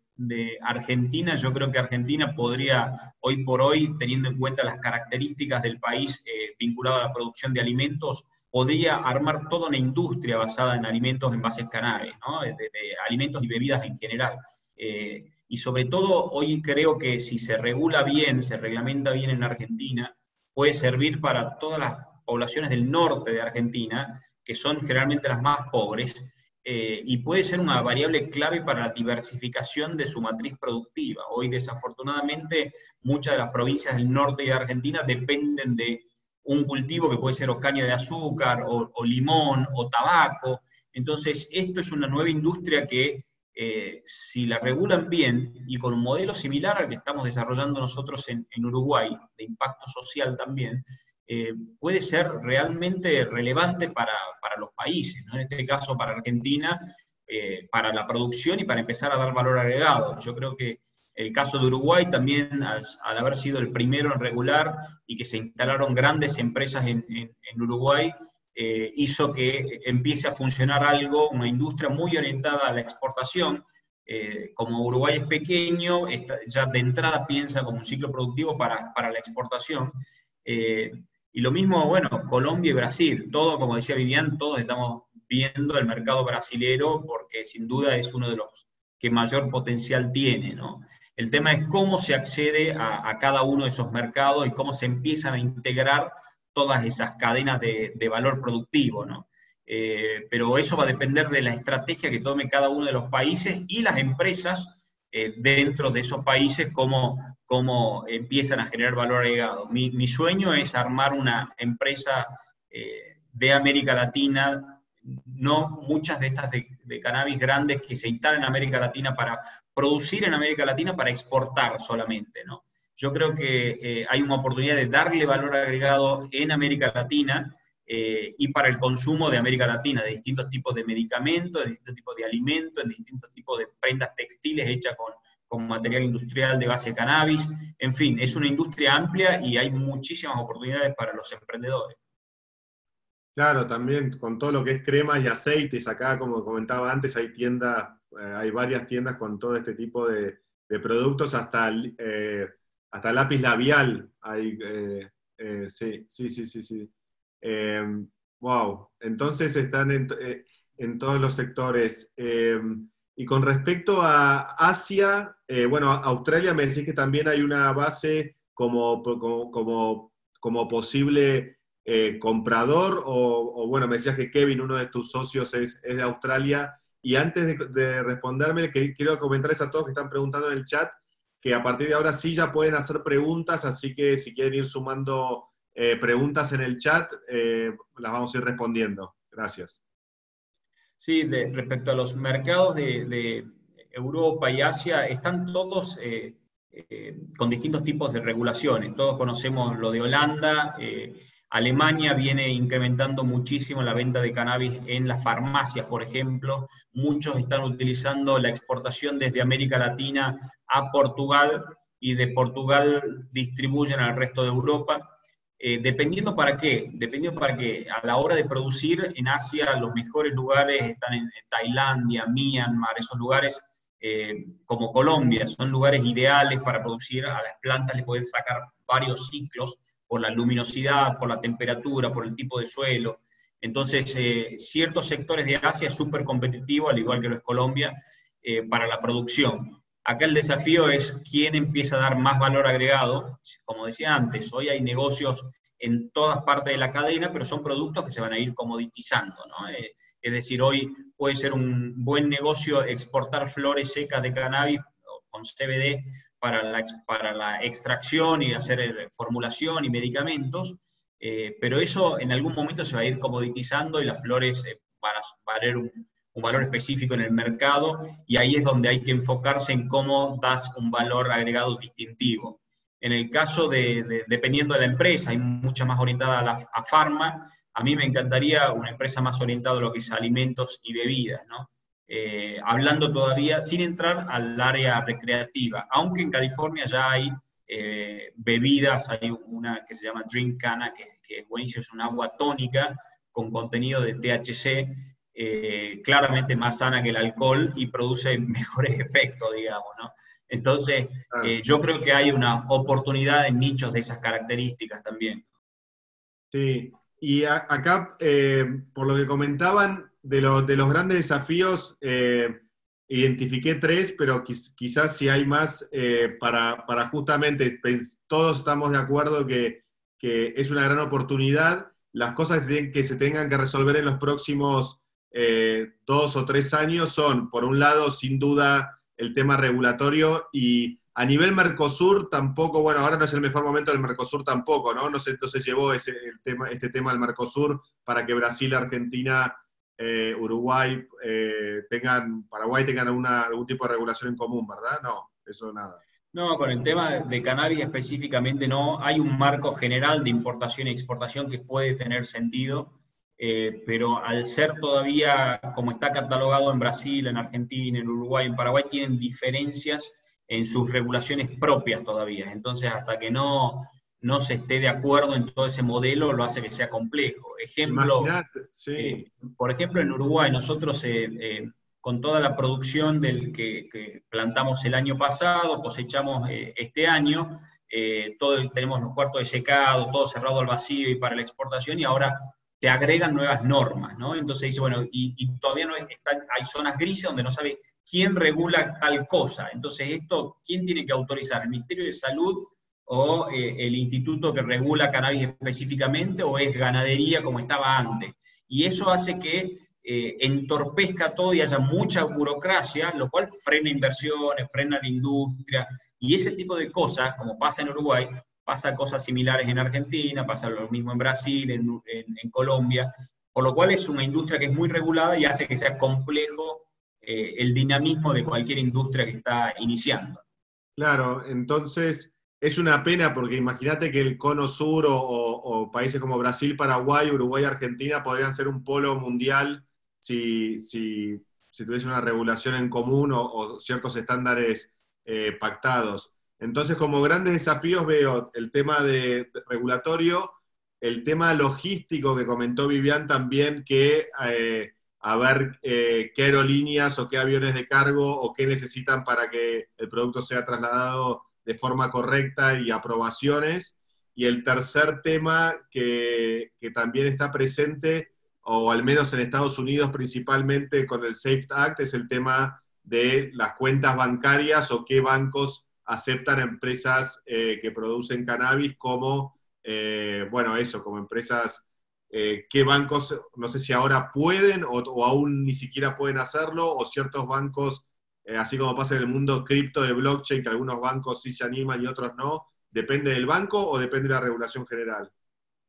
Argentina, yo creo que Argentina podría, hoy por hoy, teniendo en cuenta las características del país eh, vinculado a la producción de alimentos, podría armar toda una industria basada en alimentos en bases cannabis, de, alimentos y bebidas en general. Eh, y sobre todo, hoy creo que si se regula bien, se reglamenta bien en Argentina, puede servir para todas las poblaciones del norte de Argentina, que son generalmente las más pobres, eh, y puede ser una variable clave para la diversificación de su matriz productiva. Hoy, desafortunadamente, muchas de las provincias del norte de Argentina dependen de un cultivo que puede ser o caña de azúcar, o, limón, o tabaco. Entonces, esto es una nueva industria que eh, si la regulan bien y con un modelo similar al que estamos desarrollando nosotros en, Uruguay, de impacto social también, eh, puede ser realmente relevante para, los países, en este caso para Argentina, eh, para la producción y para empezar a dar valor agregado. Yo creo que el caso de Uruguay también, al, haber sido el primero en regular y que se instalaron grandes empresas en, Uruguay, eh, hizo que empiece a funcionar algo, una industria muy orientada a la exportación. Eh, como Uruguay es pequeño, ya de entrada piensa como un ciclo productivo para, la exportación. Eh, y lo mismo, bueno, Colombia y Brasil, todo, como decía Vivian, todos estamos viendo el mercado brasilero porque sin duda es uno de los que mayor potencial tiene, ¿no? El tema es cómo se accede a, cada uno de esos mercados y cómo se empiezan a integrar todas esas cadenas de, valor productivo, ¿no? Eh, pero eso va a depender de la estrategia que tome cada uno de los países y las empresas eh, dentro de esos países, cómo, cómo empiezan a generar valor agregado. Mi, sueño es armar una empresa eh, de América Latina, no muchas de estas de, de, cannabis grandes que se instalan en América Latina para producir en América Latina para exportar solamente, ¿no? Yo creo que eh, hay una oportunidad de darle valor agregado en América Latina eh, y para el consumo de América Latina, de distintos tipos de medicamentos, de distintos tipos de alimentos, de distintos tipos de prendas textiles hechas con, con material industrial de base de cannabis. En fin, es una industria amplia y hay muchísimas oportunidades para los emprendedores. Claro, también con todo lo que es cremas y aceites, acá como comentaba antes, hay tiendas eh, hay varias tiendas con todo este tipo de, productos, hasta, eh, hasta lápiz labial. Hay, eh, sí, sí, sí, sí. sí. wow, entonces están en, todos los sectores. y con respecto a Asia, bueno, Australia me decís que también hay una base como, como, como, posible eh, comprador o, bueno, me decías que Kevin, uno de tus socios, es, de Australia. Y antes de, responderme, quiero comentarles a todos que están preguntando en el chat que a partir de ahora sí ya pueden hacer preguntas, así que si quieren ir sumando eh, preguntas en el chat, eh, las vamos a ir respondiendo. Gracias. Sí, respecto a los mercados de, Europa y Asia, están todos con distintos tipos de regulaciones. Todos conocemos lo de Holanda, Alemania viene incrementando muchísimo la venta de cannabis en las farmacias, por ejemplo. Muchos están utilizando la exportación desde América Latina a Portugal y de Portugal distribuyen al resto de Europa. Eh, dependiendo para qué, dependiendo para qué. A la hora de producir en Asia, los mejores lugares están en, Tailandia, Myanmar, esos lugares eh, como Colombia, son lugares ideales para producir. A las plantas le pueden sacar varios ciclos por la luminosidad, por la temperatura, por el tipo de suelo. Entonces, eh, ciertos sectores de Asia es súper competitivo, al igual que lo es Colombia, eh, para la producción. Acá el desafío es quién empieza a dar más valor agregado. Como decía antes, hoy hay negocios en todas partes de la cadena, pero son productos que se van a ir comoditizando. ¿no? Eh, es decir, hoy puede ser un buen negocio exportar flores secas de cannabis con CBD para la, para la extracción y hacer eh, formulación y medicamentos, eh, pero eso en algún momento se va a ir comoditizando y las flores eh, van a valer un, valor específico en el mercado y ahí es donde hay que enfocarse en cómo das un valor agregado distintivo. En el caso de, dependiendo de la empresa, hay mucha más orientada a, la, a farma, a mí me encantaría una empresa más orientada a lo que es alimentos y bebidas, ¿no? Eh, hablando todavía sin entrar al área recreativa, aunque en California ya hay eh, bebidas, hay una que se llama Drink Cana, que, que, es buenísima, es un agua tónica con contenido de THC, eh, claramente más sana que el alcohol y produce mejores efectos, digamos, ¿no? Entonces, yo creo que hay una oportunidad en nichos de esas características también. Sí, y acá, por lo que comentaban, de, de los grandes desafíos, eh, identifiqué tres, pero quizás si hay más eh, para, para, justamente, todos estamos de acuerdo que, que, es una gran oportunidad. Las cosas que se tengan que resolver en los próximos eh, dos o tres años son, por un lado, sin duda, el tema regulatorio y a nivel Mercosur tampoco, bueno, ahora no es el mejor momento del Mercosur tampoco, ¿no? No se, entonces llevó ese, el tema, este tema al Mercosur para que Brasil, Argentina eh, Uruguay eh, tengan, Paraguay tengan algún tipo de regulación en común, ¿verdad? No, eso nada. No, con el tema de cannabis específicamente no. Hay un marco general de importación y exportación que puede tener sentido, eh, pero al ser todavía, como está catalogado en Brasil, en Argentina, en Uruguay, en Paraguay, tienen diferencias en sus regulaciones propias todavía. Entonces, hasta que no, no se esté de acuerdo en todo ese modelo, lo hace que sea complejo. Ejemplo, eh, por ejemplo, en Uruguay nosotros eh, eh, con toda la producción del que, plantamos el año pasado, cosechamos este año, todo, tenemos los cuartos de secado, todo cerrado al vacío y para la exportación, y ahora te agregan nuevas normas, ¿no? Entonces dice, bueno, y, todavía no hay zonas grises donde no sabe quién regula tal cosa. Entonces, esto, ¿quién tiene que autorizar? ¿El Ministerio de Salud o eh, el instituto que regula cannabis específicamente o es ganadería como estaba antes. Y eso hace que eh, entorpezca todo y haya mucha burocracia, lo cual frena inversiones, frena la industria. Y ese tipo de cosas, como pasa en Uruguay, pasa cosas similares en Argentina, pasa lo mismo en Brasil, en, en, Colombia, por lo cual es una industria que es muy regulada y hace que sea complejo eh, el dinamismo de cualquier industria que está iniciando. Claro, entonces es una pena porque imagínate que el cono sur o, países como Brasil, Paraguay, Uruguay, Argentina podrían ser un polo mundial si, tuviese una regulación en común o, ciertos estándares eh, pactados. Entonces, como grandes desafíos veo el tema de, regulatorio, el tema logístico que comentó Vivian también, que eh, a ver eh, qué aerolíneas o qué aviones de cargo o qué necesitan para que el producto sea trasladado de forma correcta y aprobaciones. Y el tercer tema que, también está presente, o al menos en Estados Unidos principalmente con el SAFE Act, es el tema de las cuentas bancarias o qué bancos aceptan empresas eh, que producen cannabis como eh, bueno, eso, como empresas, eh, qué bancos, no sé si ahora pueden o, aún ni siquiera pueden hacerlo, o ciertos bancos, eh, así como pasa en el mundo cripto de blockchain, que algunos bancos sí se animan y otros no, ¿depende del banco o depende de la regulación general?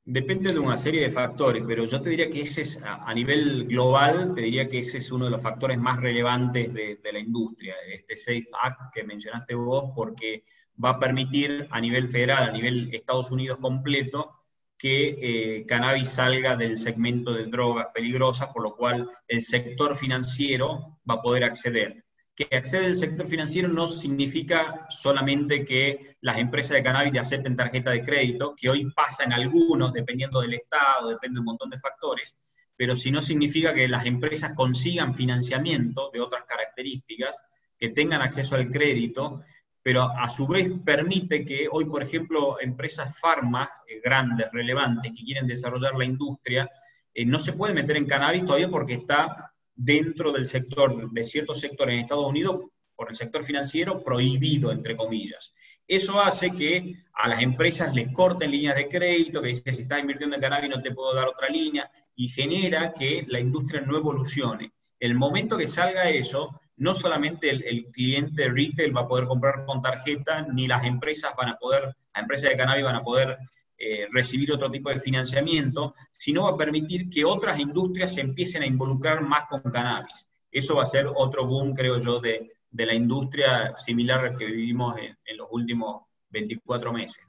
Depende de una serie de factores, pero yo te diría que ese es, a nivel global, te diría que ese es uno de los factores más relevantes de, la industria, este Safe Act que mencionaste vos, porque va a permitir a nivel federal, a nivel Estados Unidos completo, que eh, cannabis salga del segmento de drogas peligrosas, por lo cual el sector financiero va a poder acceder. Que accede el sector financiero no significa solamente que las empresas de cannabis acepten tarjeta de crédito, que hoy pasa en algunos, dependiendo del estado, depende de un montón de factores, pero si no significa que las empresas consigan financiamiento de otras características, que tengan acceso al crédito pero a su vez permite que hoy, por ejemplo, empresas farma eh, grandes, relevantes, que quieren desarrollar la industria, eh, no se puede meter en cannabis todavía porque está dentro del sector, de ciertos sectores en Estados Unidos, por el sector financiero, prohibido, entre comillas. Eso hace que a las empresas les corten líneas de crédito, que dice, si estás invirtiendo en cannabis no te puedo dar otra línea, y genera que la industria no evolucione. El momento que salga eso, no solamente el, cliente retail va a poder comprar con tarjeta, ni las empresas van a poder, las empresas de cannabis van a poder eh, recibir otro tipo de financiamiento, sino va a permitir que otras industrias se empiecen a involucrar más con cannabis. Eso va a ser otro boom, creo yo, de, la industria similar al que vivimos en, en los últimos 24 meses.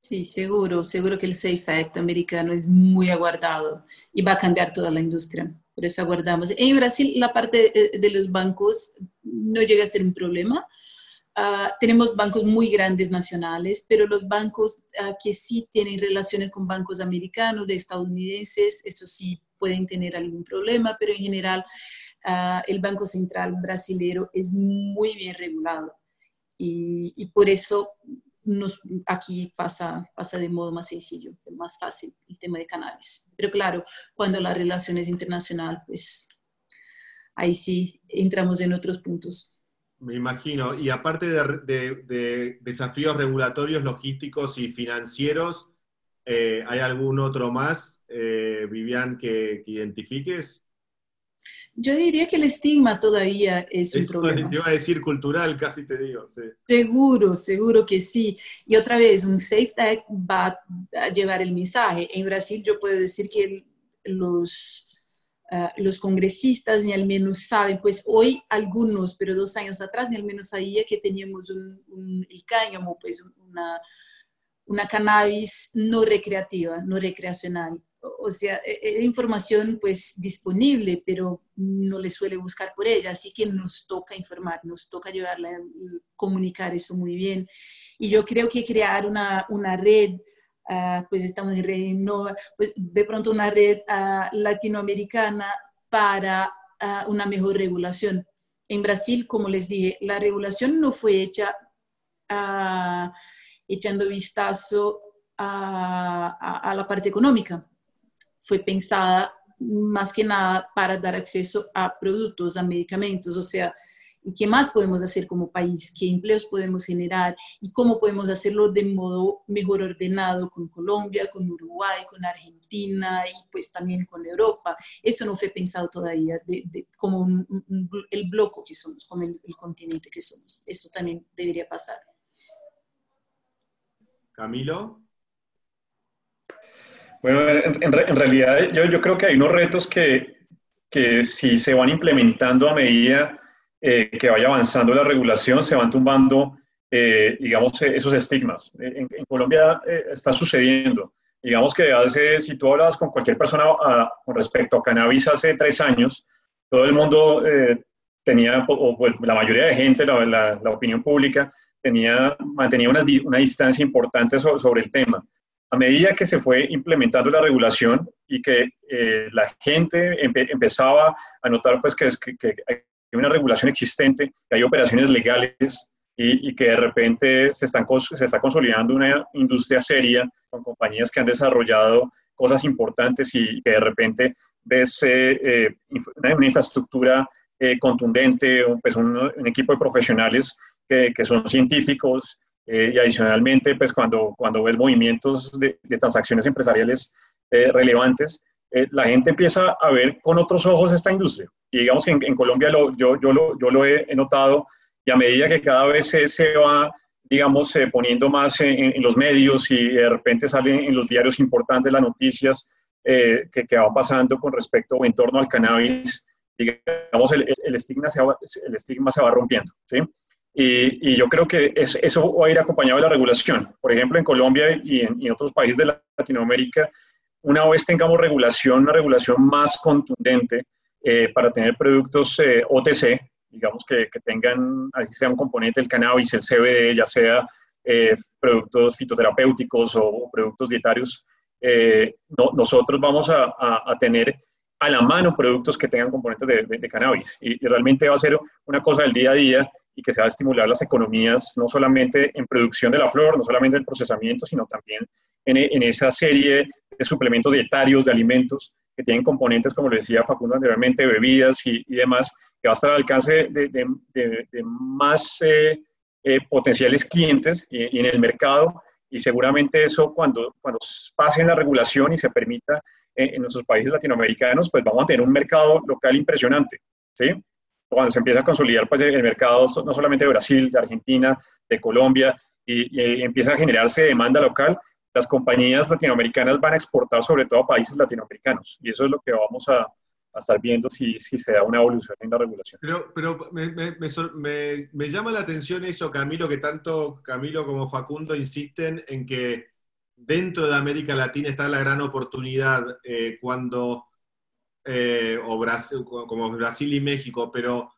Sí, seguro, seguro que el Safe Act americano es muy aguardado y va a cambiar toda la industria por eso aguardamos. En Brasil la parte eh, de los bancos no llega a ser un problema. Ah, tenemos bancos muy grandes nacionales, pero los bancos ah, que sí tienen relaciones con bancos americanos, de estadounidenses, eso sí pueden tener algún problema, pero en general ah, el Banco Central brasilero es muy bien regulado y, y por eso aquí pasa, pasa de modo más sencillo, más fácil el tema de cannabis. Pero claro, cuando la relación es internacional, pues ahí sí entramos en otros puntos. Me imagino. Y aparte de, desafíos regulatorios, logísticos y financieros, eh, ¿hay algún otro más, eh, Vivian, que identifiques? Yo diría que el estigma todavía es un problema. Te iba a decir cultural, casi te digo. Seguro, seguro que sí. Y otra vez, un Safe Act va a llevar el mensaje. En Brasil yo puedo decir que los, ah, los congresistas ni al menos saben, pues hoy algunos, pero dos años atrás ni al menos sabía que teníamos un, un, el cáñamo, pues una, una cannabis no recreativa, no recreacional o sea, es e, información pues disponible, pero no le suele buscar por ella, así que nos toca informar, nos toca ayudarle a comunicar eso muy bien. Y yo creo que crear una, una red, ah, pues estamos en red, no, pues de pronto una red uh, latinoamericana para uh, una mejor regulación. En Brasil, como les dije, la regulación no fue hecha echando vistazo a, a la parte económica fue pensada más que nada para dar acceso a productos, a medicamentos, o sea, ¿y qué más podemos hacer como país? ¿Qué empleos podemos generar? ¿Y cómo podemos hacerlo de modo mejor ordenado con Colombia, con Uruguay, con Argentina y pues también con Europa? Eso no fue pensado todavía de, como el bloque que somos, como el, el continente que somos. Eso también debería pasar. Camilo. Bueno, en, realidad yo, yo, creo que hay unos retos que, que si se van implementando a medida eh, que vaya avanzando la regulación, se van tumbando, eh, digamos, esos estigmas. En, Colombia eh, está sucediendo. Digamos que hace, si tú hablabas con cualquier persona ah, con respecto a cannabis hace tres años, todo el mundo tenía, o, la mayoría de gente, la, la, opinión pública, tenía, mantenía una, una distancia importante sobre el tema a medida que se fue implementando la regulación y que eh, la gente empezaba a notar pues, que, que, hay una regulación existente, que hay operaciones legales y, que de repente se, están, se está consolidando una industria seria con compañías que han desarrollado cosas importantes y que de repente ves eh, eh, una, infraestructura contundente, pues un, equipo de profesionales que, que son científicos eh, y adicionalmente, pues cuando, cuando ves movimientos de, transacciones empresariales eh, relevantes, eh, la gente empieza a ver con otros ojos esta industria. Y digamos que en, Colombia lo, yo, yo, lo, he, notado y a medida que cada vez se, va, digamos, poniendo más en, los medios y de repente salen en los diarios importantes las noticias que, que va pasando con respecto o en torno al cannabis, digamos, el, el, estigma, se va, el estigma se va rompiendo. ¿sí? Y, yo creo que eso va a ir acompañado de la regulación. Por ejemplo, en Colombia y en, otros países de Latinoamérica, una vez tengamos regulación, una regulación más contundente eh, para tener productos eh, OTC, digamos que, tengan, así sea un componente del cannabis, el CBD, ya sea eh, productos fitoterapéuticos o, productos dietarios, nosotros vamos a, tener a la mano productos que tengan componentes de, cannabis. Y, realmente va a ser una cosa del día a día y que se va a estimular las economías, no solamente en producción de la flor, no solamente en procesamiento, sino también en, en esa serie de suplementos dietarios, de alimentos, que tienen componentes, como le decía Facundo anteriormente, bebidas y, y demás, que va a estar al alcance de, de, de, más eh, eh, potenciales clientes y, en el mercado. Y seguramente eso, cuando, cuando pase la regulación y se permita en, en nuestros países latinoamericanos, pues vamos a tener un mercado local impresionante. ¿sí? Cuando se empieza a consolidar pues, el mercado no solamente de Brasil, de Argentina, de Colombia, y, empieza a generarse demanda local, las compañías latinoamericanas van a exportar sobre todo a países latinoamericanos. Y eso es lo que vamos a, estar viendo si, si, se da una evolución en la regulación. Pero, pero me, me, me, llama la atención eso, Camilo, que tanto Camilo como Facundo insisten en que dentro de América Latina está la gran oportunidad eh, cuando eh, o Brasil, como Brasil y México, pero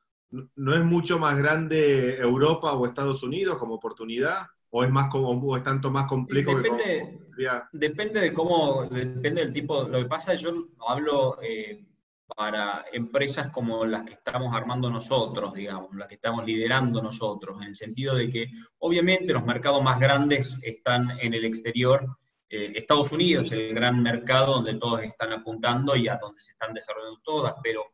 ¿no es mucho más grande Europa o Estados Unidos como oportunidad? ¿O es, más como, es tanto más complejo depende, Depende de cómo, depende del tipo. Lo que pasa es yo hablo eh, para empresas como las que estamos armando nosotros, digamos, las que estamos liderando nosotros, en el sentido de que obviamente los mercados más grandes están en el exterior eh, Estados Unidos, el gran mercado donde todos están apuntando y a donde se están desarrollando todas, pero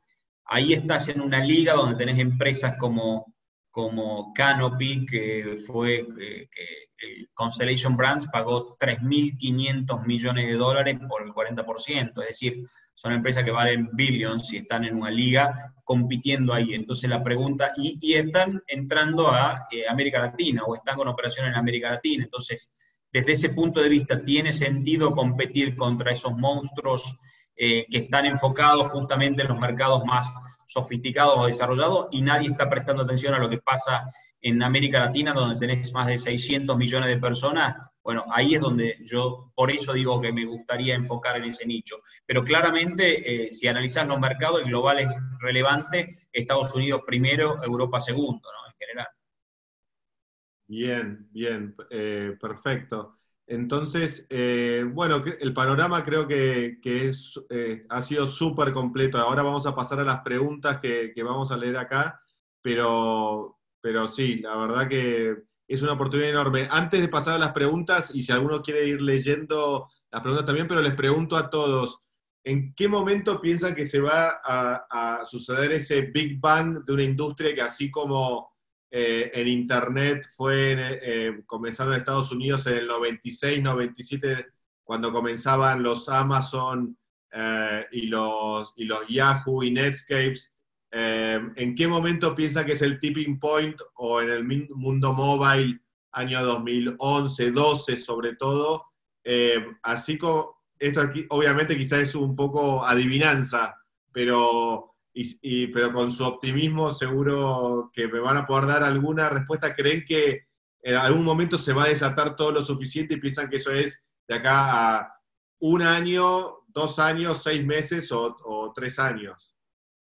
ahí estás en una liga donde tenés empresas como, como Canopy, que fue eh, que el Constellation Brands pagó 3.500 millones de dólares por el 40%, es decir, son empresas que valen billions y están en una liga compitiendo ahí. Entonces la pregunta, y, están entrando a eh, América Latina o están con operaciones en América Latina, entonces desde ese punto de vista, ¿tiene sentido competir contra esos monstruos eh, que están enfocados justamente en los mercados más sofisticados o desarrollados y nadie está prestando atención a lo que pasa en América Latina, donde tenés más de 600 millones de personas? Bueno, ahí es donde yo, por eso digo que me gustaría enfocar en ese nicho. Pero claramente, eh, si analizás los mercados, el global es relevante, Estados Unidos primero, Europa segundo, ¿no? En general. Bien, bien, eh, perfecto. Entonces, eh, bueno, el panorama creo que, es, eh, ha sido súper completo. Ahora vamos a pasar a las preguntas que, vamos a leer acá, pero, pero sí, la verdad que es una oportunidad enorme. Antes de pasar a las preguntas, y si alguno quiere ir leyendo las preguntas también, pero les pregunto a todos, ¿en qué momento piensan que se va a suceder ese Big Bang de una industria que así como eh, en Internet fue, eh, comenzaron en Estados Unidos en el 96, 97, cuando comenzaban los Amazon eh, y, los, y los Yahoo y Netscapes. ¿En qué momento piensa que es el tipping point o en el mundo mobile, año 2011, 12 sobre todo? así como, esto aquí obviamente quizás es un poco adivinanza, pero pero con su optimismo seguro que me van a poder dar alguna respuesta. ¿Creen que en algún momento se va a desatar todo lo suficiente y piensan que eso es de acá a un año, dos años, seis meses o, tres años?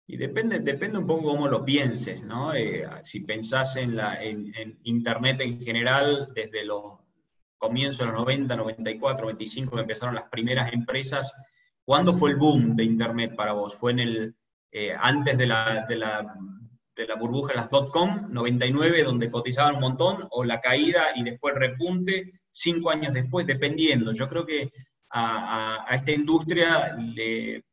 Y depende, depende un poco cómo lo pienses, ¿no? Eh, si pensás en, la, en, Internet en general, desde los comienzos de los 90, 94, 95, que empezaron las primeras empresas, ¿cuándo fue el boom de Internet para vos? ¿Fue en el eh, antes de la, de, la, de la, burbuja de las .com, 99, donde cotizaban un montón, o la caída y después repunte cinco años después, dependiendo. Yo creo que a, a, esta industria le,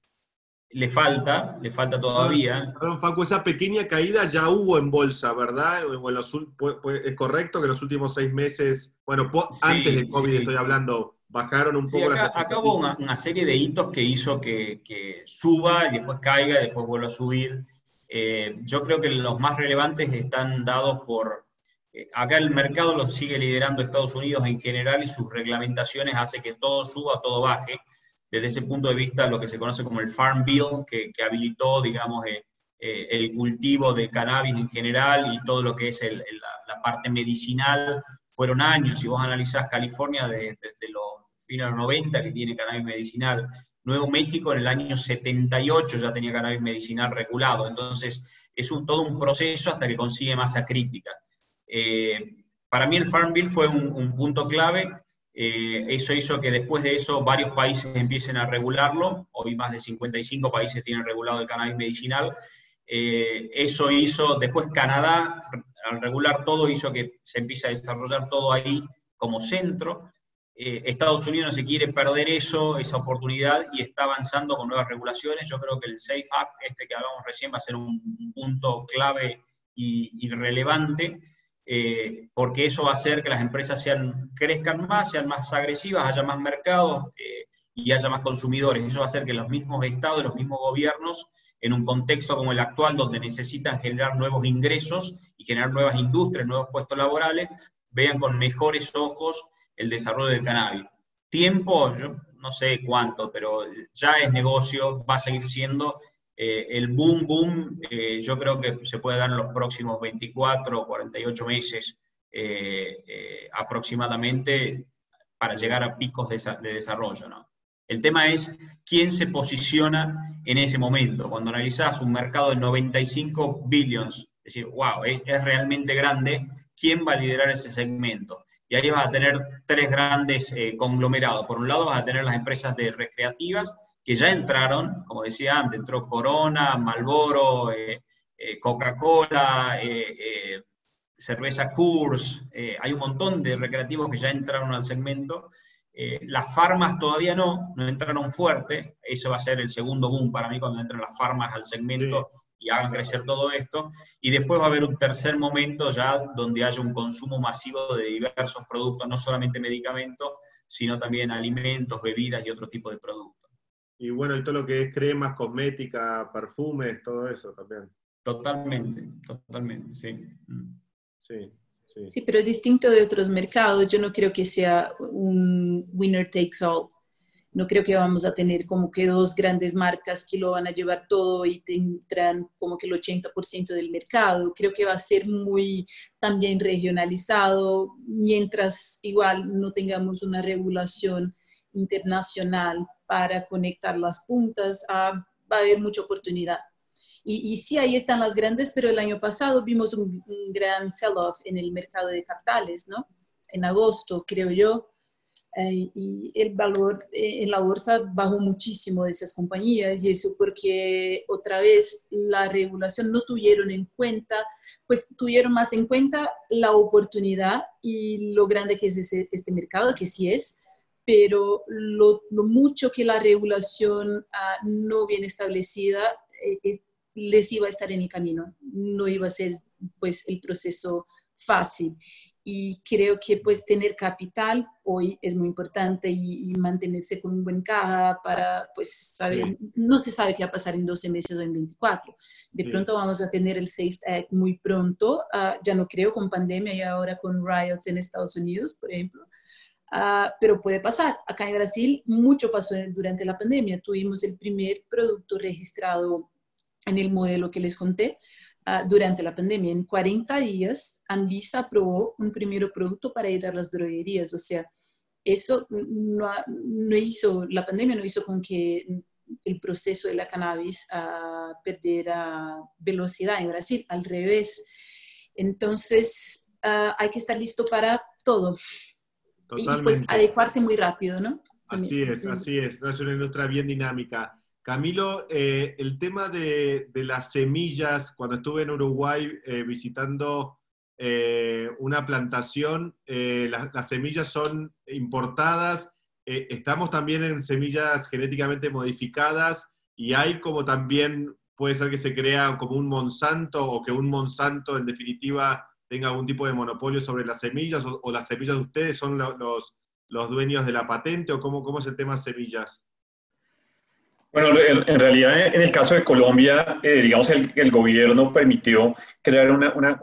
le falta, le falta todavía. Perdón, Facu, esa pequeña caída ya hubo en bolsa, ¿verdad? ¿Es correcto que en los últimos seis meses, bueno, antes de COVID estoy hablando, bajaron un poco acá, las acá hubo una, serie de hitos que hizo que, suba y después caiga y después vuelva a subir. Eh, yo creo que los más relevantes están dados por... Eh, acá el mercado lo sigue liderando Estados Unidos en general y sus reglamentaciones hace que todo suba, todo baje desde ese punto de vista lo que se conoce como el Farm Bill, que, habilitó, digamos, eh, eh, el cultivo de cannabis en general y todo lo que es la, parte medicinal, fueron años. Si vos analizás California desde los fines de los 90 que tiene cannabis medicinal, Nuevo México en el año 78 ya tenía cannabis medicinal regulado. Entonces, es todo un proceso hasta que consigue masa crítica. Eh, para mí el Farm Bill fue un, un punto clave eh, eso hizo que después de eso varios países empiecen a regularlo. Hoy más de 55 países tienen regulado el cannabis medicinal. Eh, eso hizo, después Canadá, al regular todo, hizo que se empiece a desarrollar todo ahí como centro. Eh, Estados Unidos no se quiere perder eso, esa oportunidad, y está avanzando con nuevas regulaciones. Yo creo que el Safe Act, este que hablamos recién, va a ser un punto clave y, relevante eh, porque eso va a hacer que las empresas sean, crezcan más, sean más agresivas, haya más mercados eh, y haya más consumidores. Eso va a hacer que los mismos estados, los mismos gobiernos, en un contexto como el actual, donde necesitan generar nuevos ingresos y generar nuevas industrias, nuevos puestos laborales, vean con mejores ojos el desarrollo del cannabis. Tiempo, yo no sé cuánto, pero ya es negocio, va a seguir siendo eh, el boom, boom, eh, yo creo que se puede dar en los próximos 24 o 48 meses eh, aproximadamente para llegar a picos de, desarrollo. ¿no? El tema es quién se posiciona en ese momento. Cuando analizás un mercado de 95 billions, es decir, wow, es, realmente grande, ¿quién va a liderar ese segmento? Y ahí vas a tener tres grandes conglomerados. Por un lado vas a tener las empresas de recreativas, que ya entraron, como decía antes, entró Corona, Malboro, eh, eh, Coca-Cola, eh, cerveza Coors, hay un montón de recreativos que ya entraron al segmento. Las farmas todavía no, no entraron fuerte, eso va a ser el segundo boom para mí cuando entren las farmas al segmento y hagan crecer todo esto. Y después va a haber un tercer momento ya donde haya un consumo masivo de diversos productos, no solamente medicamentos, sino también alimentos, bebidas y otro tipo de productos. Y bueno, y todo lo que es cremas, cosmética, perfumes, todo eso también. Totalmente, totalmente, sí. Mm. Sí, sí. Pero distinto de otros mercados, yo no creo que sea un winner takes all. No creo que vamos a tener como que dos grandes marcas que lo van a llevar todo y tendrán como que el 80% del mercado. Creo que va a ser muy también regionalizado, mientras igual no tengamos una regulación internacional para conectar las puntas, ah, va a haber mucha oportunidad. Y, y, sí, ahí están las grandes, pero el año pasado vimos un, gran sell-off en el mercado de capitales, ¿no? En agosto, creo yo. Eh, y el valor eh, en la bolsa bajó muchísimo de esas compañías y eso porque otra vez la regulación no tuvieron en cuenta, pues tuvieron más en cuenta la oportunidad y lo grande que es este mercado, que sí es, pero lo, mucho que la regulación ah, no bien establecida eh, les iba a estar en el camino, no iba a ser pues el proceso fácil. Y creo que pues tener capital hoy es muy importante y, mantenerse con un buen caja para pues saber, no se sabe qué va a pasar en 12 meses o en 24. De pronto vamos a tener el Safe Act muy pronto, ah, ya no creo con pandemia y ahora con riots en Estados Unidos, por ejemplo. Ah, pero puede pasar. Acá en Brasil mucho pasó durante la pandemia. Tuvimos el primer producto registrado en el modelo que les conté ah, durante la pandemia. En 40 días, Anvisa aprobó un primer producto para ir a las droguerías. O sea, eso no, no hizo, la pandemia no hizo con que el proceso de la cannabis uh, perdiera velocidad en Brasil, al revés. Entonces, hay que estar listo para todo. Y pues adecuarse muy rápido, ¿no? Así es, así es. es una industria bien dinámica. Camilo, eh, el tema de, las semillas, cuando estuve en Uruguay eh, visitando eh, una plantación, las semillas son importadas, estamos también en semillas genéticamente modificadas y hay como también, puede ser que se crea como un Monsanto o que un Monsanto en definitiva tenga algún tipo de monopolio sobre las semillas o, las semillas de ustedes son los, los dueños de la patente o cómo, cómo es el tema semillas? Bueno, en realidad en el caso de Colombia, eh, digamos, el, el, gobierno permitió crear una, una,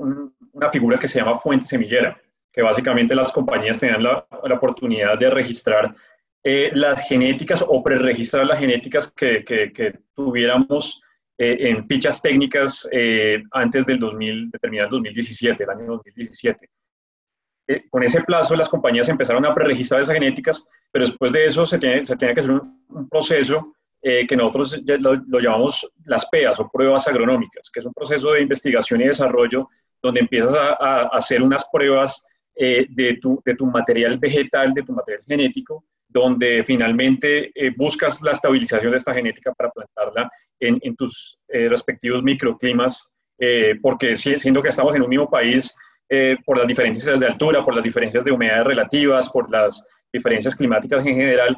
una, figura que se llama fuente semillera, que básicamente las compañías tenían la, la oportunidad de registrar eh, las genéticas o preregistrar las genéticas que, que, que tuviéramos eh, en fichas técnicas antes del 2000, de terminar el 2017, el año 2017. con ese plazo las compañías empezaron a preregistrar esas genéticas, pero después de eso se tiene, se tiene que hacer un, un proceso eh, que nosotros lo, llamamos las PEAS o pruebas agronómicas, que es un proceso de investigación y desarrollo donde empiezas a, hacer unas pruebas eh, de, tu, de, tu, material vegetal, de tu material genético, donde finalmente eh, buscas la estabilización de esta genética para plantarla en, en tus respectivos microclimas, porque siendo que estamos en un mismo país, por las diferencias de altura, por las diferencias de humedades relativas, por las diferencias climáticas en general,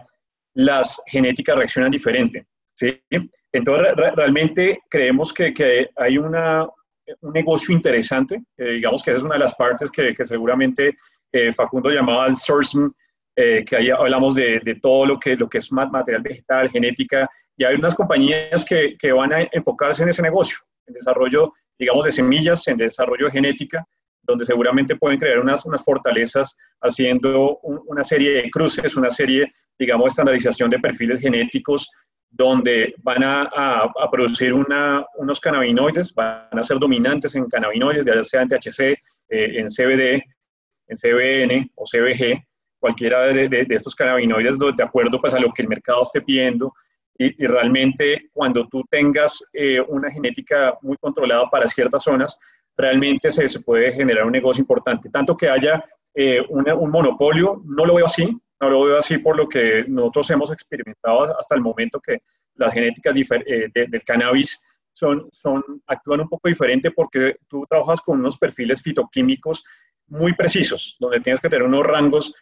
las genéticas reaccionan diferente. ¿sí? Entonces, realmente creemos que, que hay un negocio interesante, digamos que esa es una de las partes que, que seguramente eh, Facundo llamaba el sourcing, eh, que ahí hablamos de, de, todo lo que, lo que es material vegetal, genética, y hay unas compañías que, que van a enfocarse en ese negocio, en desarrollo, digamos, de semillas, en desarrollo de genética, donde seguramente pueden crear unas, unas fortalezas haciendo una serie de cruces, una serie, digamos, de estandarización de perfiles genéticos, donde van a, a, producir unos cannabinoides, van a ser dominantes en cannabinoides, ya sea en THC, eh, en CBD, en CBN o CBG, cualquiera de, de, estos cannabinoides de acuerdo pues, a lo que el mercado esté pidiendo. Y, y realmente cuando tú tengas eh, una genética muy controlada para ciertas zonas, realmente se, se puede generar un negocio importante. Tanto que haya eh, un monopolio, no lo veo así, no lo veo así por lo que nosotros hemos experimentado hasta el momento que las genéticas eh, del cannabis son, son, actúan un poco diferente porque tú trabajas con unos perfiles fitoquímicos muy precisos, donde tienes que tener unos rangos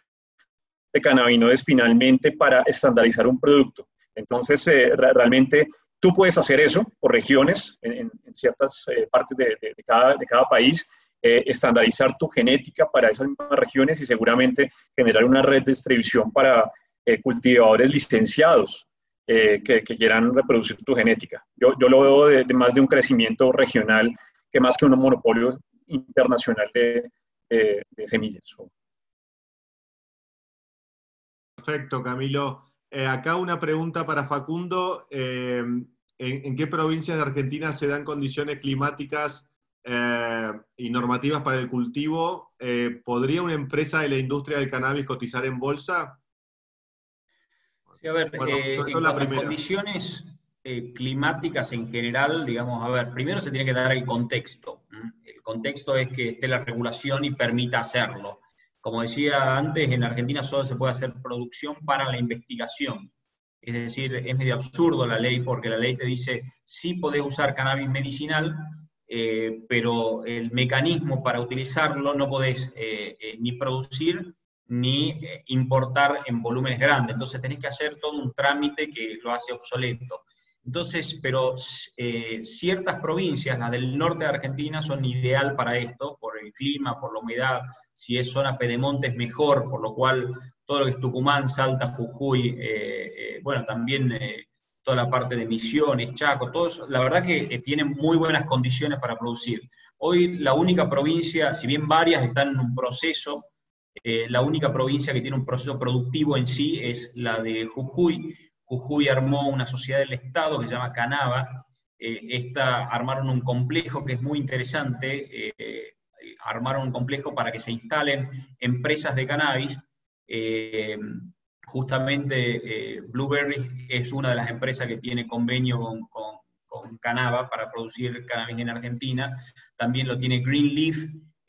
de cannabinoides finalmente para estandarizar un producto. Entonces, eh, realmente Tú puedes hacer eso por regiones en, ciertas eh, partes de, cada, de, cada, país, eh, estandarizar tu genética para esas mismas regiones y seguramente generar una red de distribución para eh, cultivadores licenciados que, quieran reproducir tu genética. Yo, yo lo veo de, más de un crecimiento regional que más que un monopolio internacional de, semillas. Perfecto, Camilo. Acá una pregunta para Facundo. ¿en, qué provincias de Argentina se dan condiciones climáticas eh, y normativas para el cultivo? Eh, ¿Podría una empresa de la industria del cannabis cotizar en bolsa? Sí, a ver, eh, en las condiciones climáticas en general, digamos, a ver, primero se tiene que dar el contexto. El contexto es que esté la regulación y permita hacerlo. Como decía antes, en Argentina solo se puede hacer producción para la investigación. Es decir, es medio absurdo la ley porque la ley te dice, sí podés usar cannabis medicinal, eh, pero el mecanismo para utilizarlo no podés eh, eh, ni producir ni importar en volúmenes grandes. Entonces tenés que hacer todo un trámite que lo hace obsoleto. Entonces, pero ciertas provincias, las del norte de Argentina, son ideal para esto, el clima, por la humedad. Si es zona pedemonte es mejor, por lo cual todo lo que es Tucumán, Salta, Jujuy, eh, eh, bueno, también eh, toda la parte de Misiones, Chaco, todos, la verdad que tienen muy buenas condiciones para producir. Hoy la única provincia, si bien varias están en un proceso, la única provincia que tiene un proceso productivo en sí es la de Jujuy. Jujuy armó una sociedad del Estado que se llama Canava. esta, armaron un complejo que es muy interesante. Armaron un complejo para que se instalen empresas de cannabis eh, justamente eh, Blueberry es una de las empresas que tiene convenio con, Canava para producir cannabis en Argentina. También lo tiene Greenleaf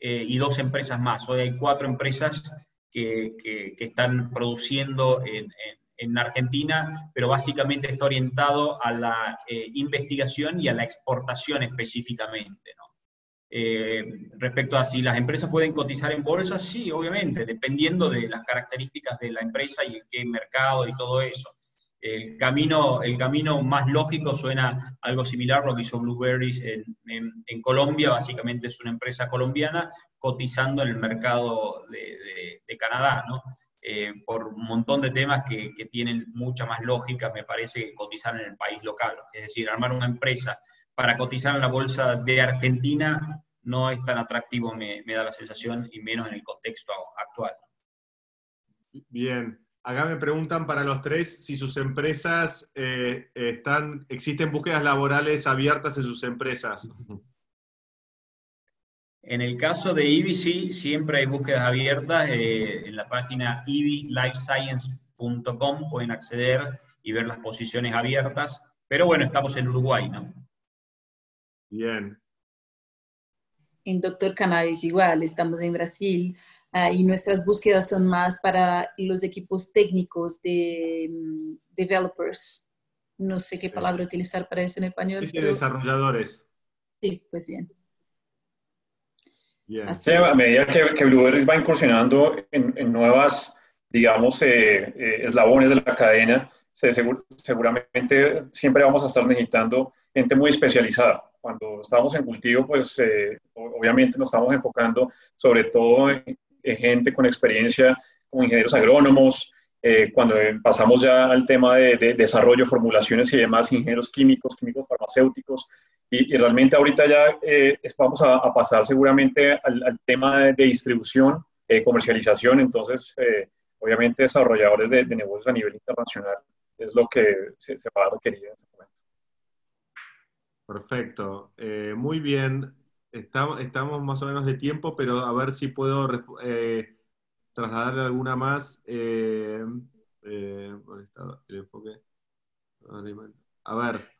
eh, y dos empresas más. Hoy hay cuatro empresas que, están produciendo en, en, Argentina, pero básicamente está orientado a la investigación y a la exportación específicamente. Eh, respecto a si las empresas pueden cotizar en bolsa, sí, obviamente, dependiendo de las características de la empresa y qué mercado y todo eso. El camino, el camino más lógico suena algo similar a lo que hizo Blueberries en, Colombia, básicamente es una empresa colombiana cotizando en el mercado de, Canadá, ¿no? Eh, por un montón de temas que, que, tienen mucha más lógica, me parece, que cotizar en el país local. Es decir, armar una empresa para cotizar en la bolsa de Argentina no es tan atractivo, me, da la sensación, y menos en el contexto actual. Bien. Acá me preguntan para los tres si sus empresas eh, están, existen búsquedas laborales abiertas en sus empresas. En el caso de IBI, sí, siempre hay búsquedas abiertas. Eh, en la página ibilifescience.com pueden acceder y ver las posiciones abiertas. Pero bueno, estamos en Uruguay, ¿no? Bien. En Doctor Cannabis igual, estamos en Brasil ah, y nuestras búsquedas son más para los equipos técnicos de mm, developers. No sé qué palabra utilizar para eso en español. Sí, desarrolladores. Sí, pues bien. bien. a medida que, que va incursionando en, nuevas, digamos, eh, eh, eslabones de la cadena, seguramente siempre vamos a estar necesitando gente muy especializada. Cuando estamos en cultivo, pues eh, obviamente nos estamos enfocando sobre todo en, gente con experiencia como ingenieros agrónomos, eh, cuando pasamos ya al tema de, desarrollo, formulaciones y demás, ingenieros químicos, químicos farmacéuticos, y, realmente ahorita ya eh, vamos a, pasar seguramente al, tema de, distribución, comercialización, entonces obviamente desarrolladores de, negocios a nivel internacional es lo que se, se va a requerir en este momento. Perfecto. Eh, muy bien. Estamos, más o menos de tiempo, pero a ver si puedo eh, trasladarle alguna más. Eh, a ver,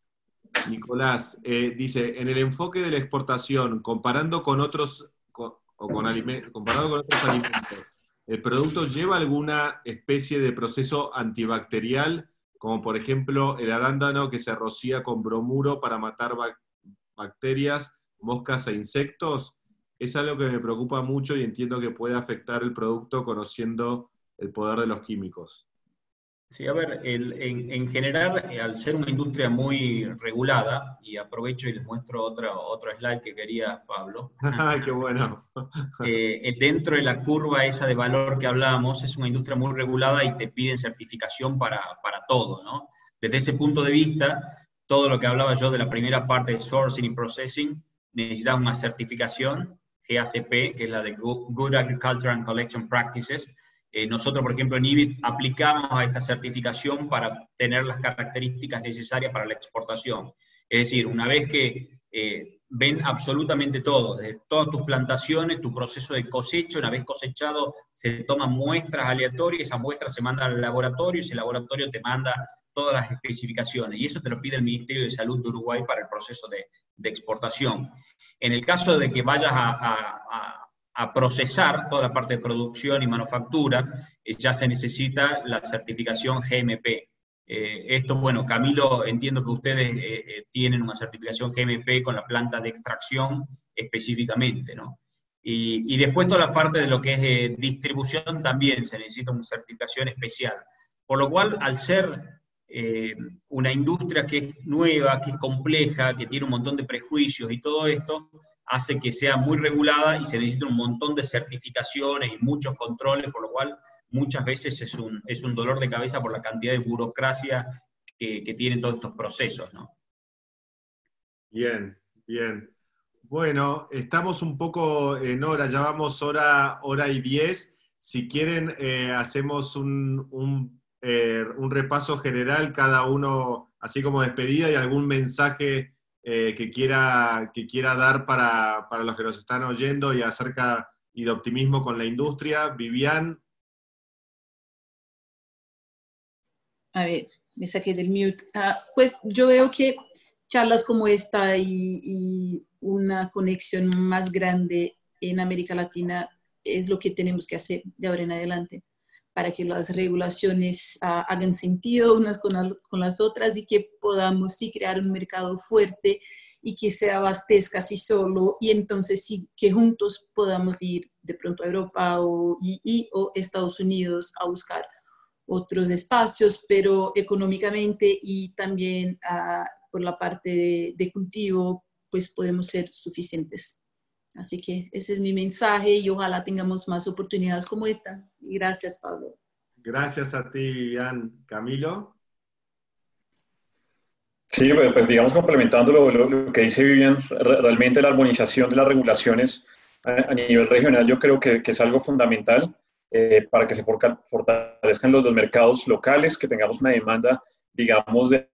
Nicolás, dice, en el enfoque de la exportación, comparando con otros, o con comparado con otros alimentos, ¿el producto lleva alguna especie de proceso antibacterial como por ejemplo el arándano que se rocía con bromuro para matar bacterias, moscas e insectos, es algo que me preocupa mucho y entiendo que puede afectar el producto conociendo el poder de los químicos. Sí, a ver, en, general, eh, al ser una industria muy regulada, y aprovecho y les muestro otro, otro slide que quería Pablo. ¡Qué bueno! Eh, dentro de la curva esa de valor que hablamos, es una industria muy regulada y te piden certificación para, para todo, ¿no? Desde ese punto de vista, todo lo que hablaba yo de la primera parte de sourcing y processing, necesita una certificación, GACP, que es la de Good Agriculture and Collection Practices, eh, nosotros, por ejemplo, en IBIT aplicamos a esta certificación para tener las características necesarias para la exportación. Es decir, una vez que eh, ven absolutamente todo, desde todas tus plantaciones, tu proceso de cosecha, una vez cosechado, se toman muestras aleatorias, esas muestras se mandan al laboratorio y ese laboratorio te manda todas las especificaciones. Y eso te lo pide el Ministerio de Salud de Uruguay para el proceso de, exportación. En el caso de que vayas a a procesar toda la parte de producción y manufactura, eh, ya se necesita la certificación GMP. Eh, esto, bueno, Camilo, entiendo que ustedes eh, tienen una certificación GMP con la planta de extracción específicamente, ¿no? Y, después toda la parte de lo que es distribución también se necesita una certificación especial. Por lo cual, al ser una industria que es nueva, que es compleja, que tiene un montón de prejuicios y todo esto, hace que sea muy regulada y se necesita un montón de certificaciones y muchos controles, por lo cual muchas veces es un, es un dolor de cabeza por la cantidad de burocracia que, que tienen todos estos procesos, ¿no? Bien, bien. Bueno, estamos un poco en hora, ya vamos hora, hora y diez. Si quieren, eh, hacemos un, un, eh, un repaso general, cada uno, así como despedida y algún mensaje eh, que, quiera, que quiera dar para, los que nos están oyendo y acerca y de optimismo con la industria. Vivian. A ver, me saqué del mute. Ah, pues yo veo que charlas como esta y, una conexión más grande en América Latina es lo que tenemos que hacer de ahora en adelante para que las regulaciones ah, hagan sentido unas con, las otras y que podamos sí crear un mercado fuerte y que se abastezca así solo y entonces sí que juntos podamos ir de pronto a Europa o, y, Estados Unidos a buscar otros espacios, pero económicamente y también ah, por la parte de, cultivo, pues podemos ser suficientes. Así que ese es mi mensaje y ojalá tengamos más oportunidades como esta. gracias, Pablo. Gracias a ti, Vivian. Camilo. Sí, pues, pues digamos complementando lo, que dice Vivian, realmente la armonización de las regulaciones a, nivel regional yo creo que, es algo fundamental eh, para que se fortalezcan los, los, mercados locales, que tengamos una demanda, digamos, de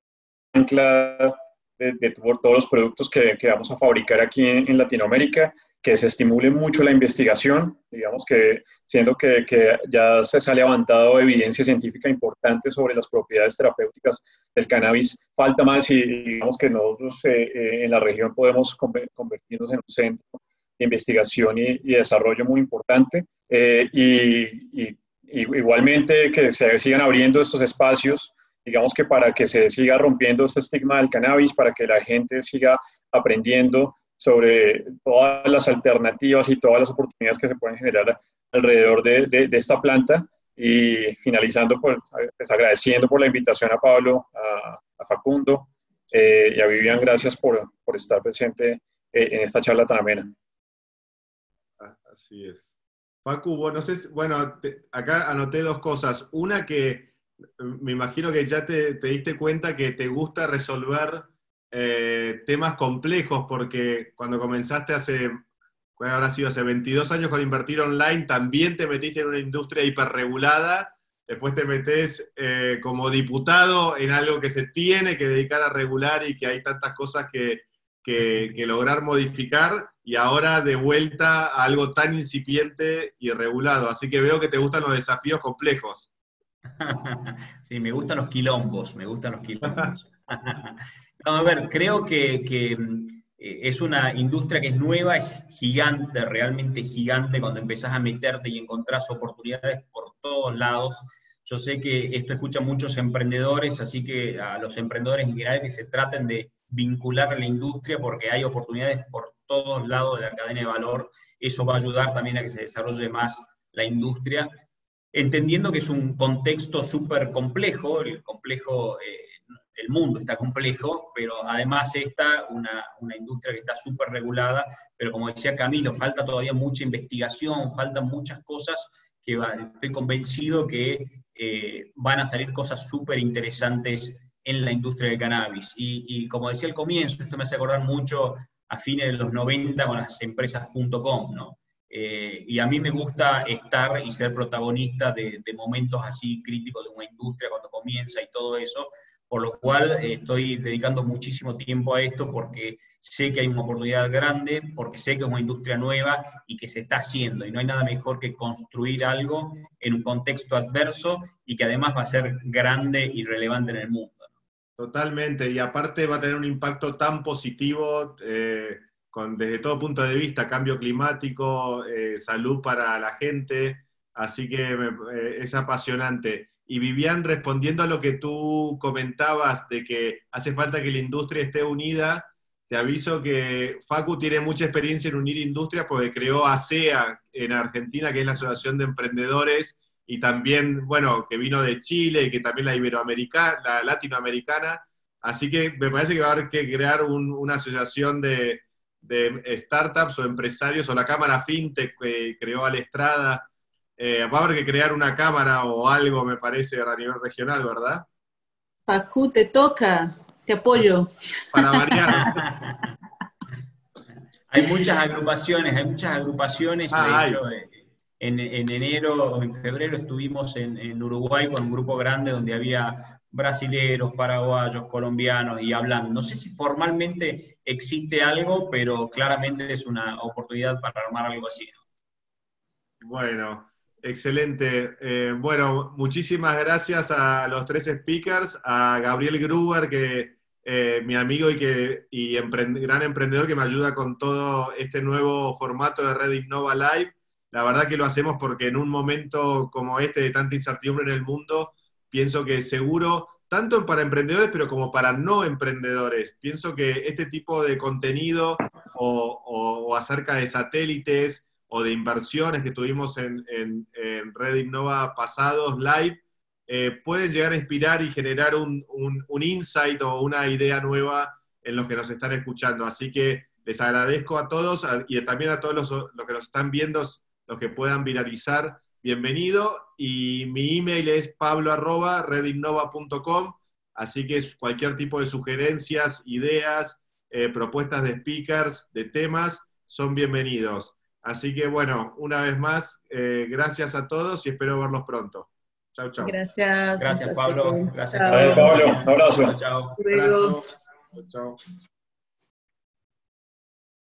ancla de, todos los productos que, que, vamos a fabricar aquí en, Latinoamérica, que se estimule mucho la investigación, digamos que siendo que, que, ya se ha levantado evidencia científica importante sobre las propiedades terapéuticas del cannabis, falta más y digamos que nosotros eh, eh, en la región podemos convertirnos en un centro de investigación y, desarrollo muy importante. Eh, y, y, igualmente que se sigan abriendo estos espacios digamos que para que se siga rompiendo este estigma del cannabis, para que la gente siga aprendiendo sobre todas las alternativas y todas las oportunidades que se pueden generar alrededor de, de, esta planta. Y finalizando, pues, pues, agradeciendo por la invitación a Pablo, a, Facundo eh, y a Vivian, gracias por, por estar presente eh, en esta charla tan amena. Así es. Facu, bueno, bueno acá anoté dos cosas. Una que me imagino que ya te, diste cuenta que te gusta resolver eh, temas complejos, porque cuando comenzaste hace, ¿cuál habrá sido? Hace 22 años con invertir online, también te metiste en una industria hiperregulada, después te metes eh, como diputado en algo que se tiene que dedicar a regular y que hay tantas cosas que, que lograr modificar, y ahora de vuelta a algo tan incipiente y regulado. Así que veo que te gustan los desafíos complejos. Sí, me gustan los quilombos, me gustan los quilombos. a ver, creo que, mm, eh, es una industria que es nueva, es gigante, realmente gigante, cuando empezás a meterte y encontrás oportunidades por todos lados. Yo sé que esto escucha muchos emprendedores, así que a los emprendedores en general que se traten de vincular la industria porque hay oportunidades por todos lados de la cadena de valor. Eso va a ayudar también a que se desarrolle más la industria entendiendo que es un contexto súper complejo, el complejo, eh, el mundo está complejo, pero además está una, una industria que está súper regulada, pero como decía Camilo, falta todavía mucha investigación, faltan muchas cosas que estoy convencido que eh, van a salir cosas súper interesantes en la industria del cannabis. Y, y, como decía al comienzo, esto me hace acordar mucho a fines de los 90 con las empresas.com, ¿no? Eh, y a mí me gusta estar y ser protagonista de, momentos así críticos de una industria cuando comienza y todo eso, por lo cual eh, estoy dedicando muchísimo tiempo a esto porque sé que hay una oportunidad grande, porque sé que es una industria nueva y que se está haciendo, y no hay nada mejor que construir algo en un contexto adverso y que además va a ser grande y relevante en el mundo. Totalmente, y aparte va a tener un impacto tan positivo. Eh desde todo punto de vista, cambio climático, eh, salud para la gente, así que eh, es apasionante. Y Vivian, respondiendo a lo que tú comentabas de que hace falta que la industria esté unida, te aviso que Facu tiene mucha experiencia en unir industrias porque creó ASEA en Argentina, que es la Asociación de Emprendedores, y también, bueno, que vino de Chile y que también la iberoamericana, la latinoamericana. Así que me parece que va a haber que crear una asociación de, de startups o empresarios o la cámara FinTech que creó Alestrada. Eh, va a haber que crear una cámara o algo, me parece, a nivel regional, ¿verdad? Pacu, te toca, te apoyo. Para variar. hay muchas agrupaciones, hay muchas agrupaciones. de ah, hecho, eh, en, enero o en febrero estuvimos en, en Uruguay con un grupo grande donde había brasileros, paraguayos, colombianos y hablando. No sé si formalmente existe algo, pero claramente es una oportunidad para armar algo así. Bueno, excelente. Eh, bueno, muchísimas gracias a los tres speakers, a Gabriel Gruber, que eh, mi amigo y, que, y gran emprendedor que me ayuda con todo este nuevo formato de Red Innova Live. La verdad que lo hacemos porque en un momento como este de tanta incertidumbre en el mundo, pienso que seguro, tanto para emprendedores, pero como para no emprendedores, pienso que este tipo de contenido o, acerca de satélites o de inversiones que tuvimos en, Red Innova pasados live, eh, pueden llegar a inspirar y generar un, insight o una idea nueva en los que nos están escuchando. Así que les agradezco a todos y también a todos los, los, que nos están viendo, los que puedan viralizar. Bienvenido y mi email es pablo.redinnova.com, así que cualquier tipo de sugerencias, ideas, eh, propuestas de speakers, de temas, son bienvenidos. Así que bueno, una vez más, eh, gracias a todos y espero verlos pronto. Chao, chao. Gracias. Gracias, Pablo. Gracias, Pablo. Un abrazo. Chao. Chao. Chao.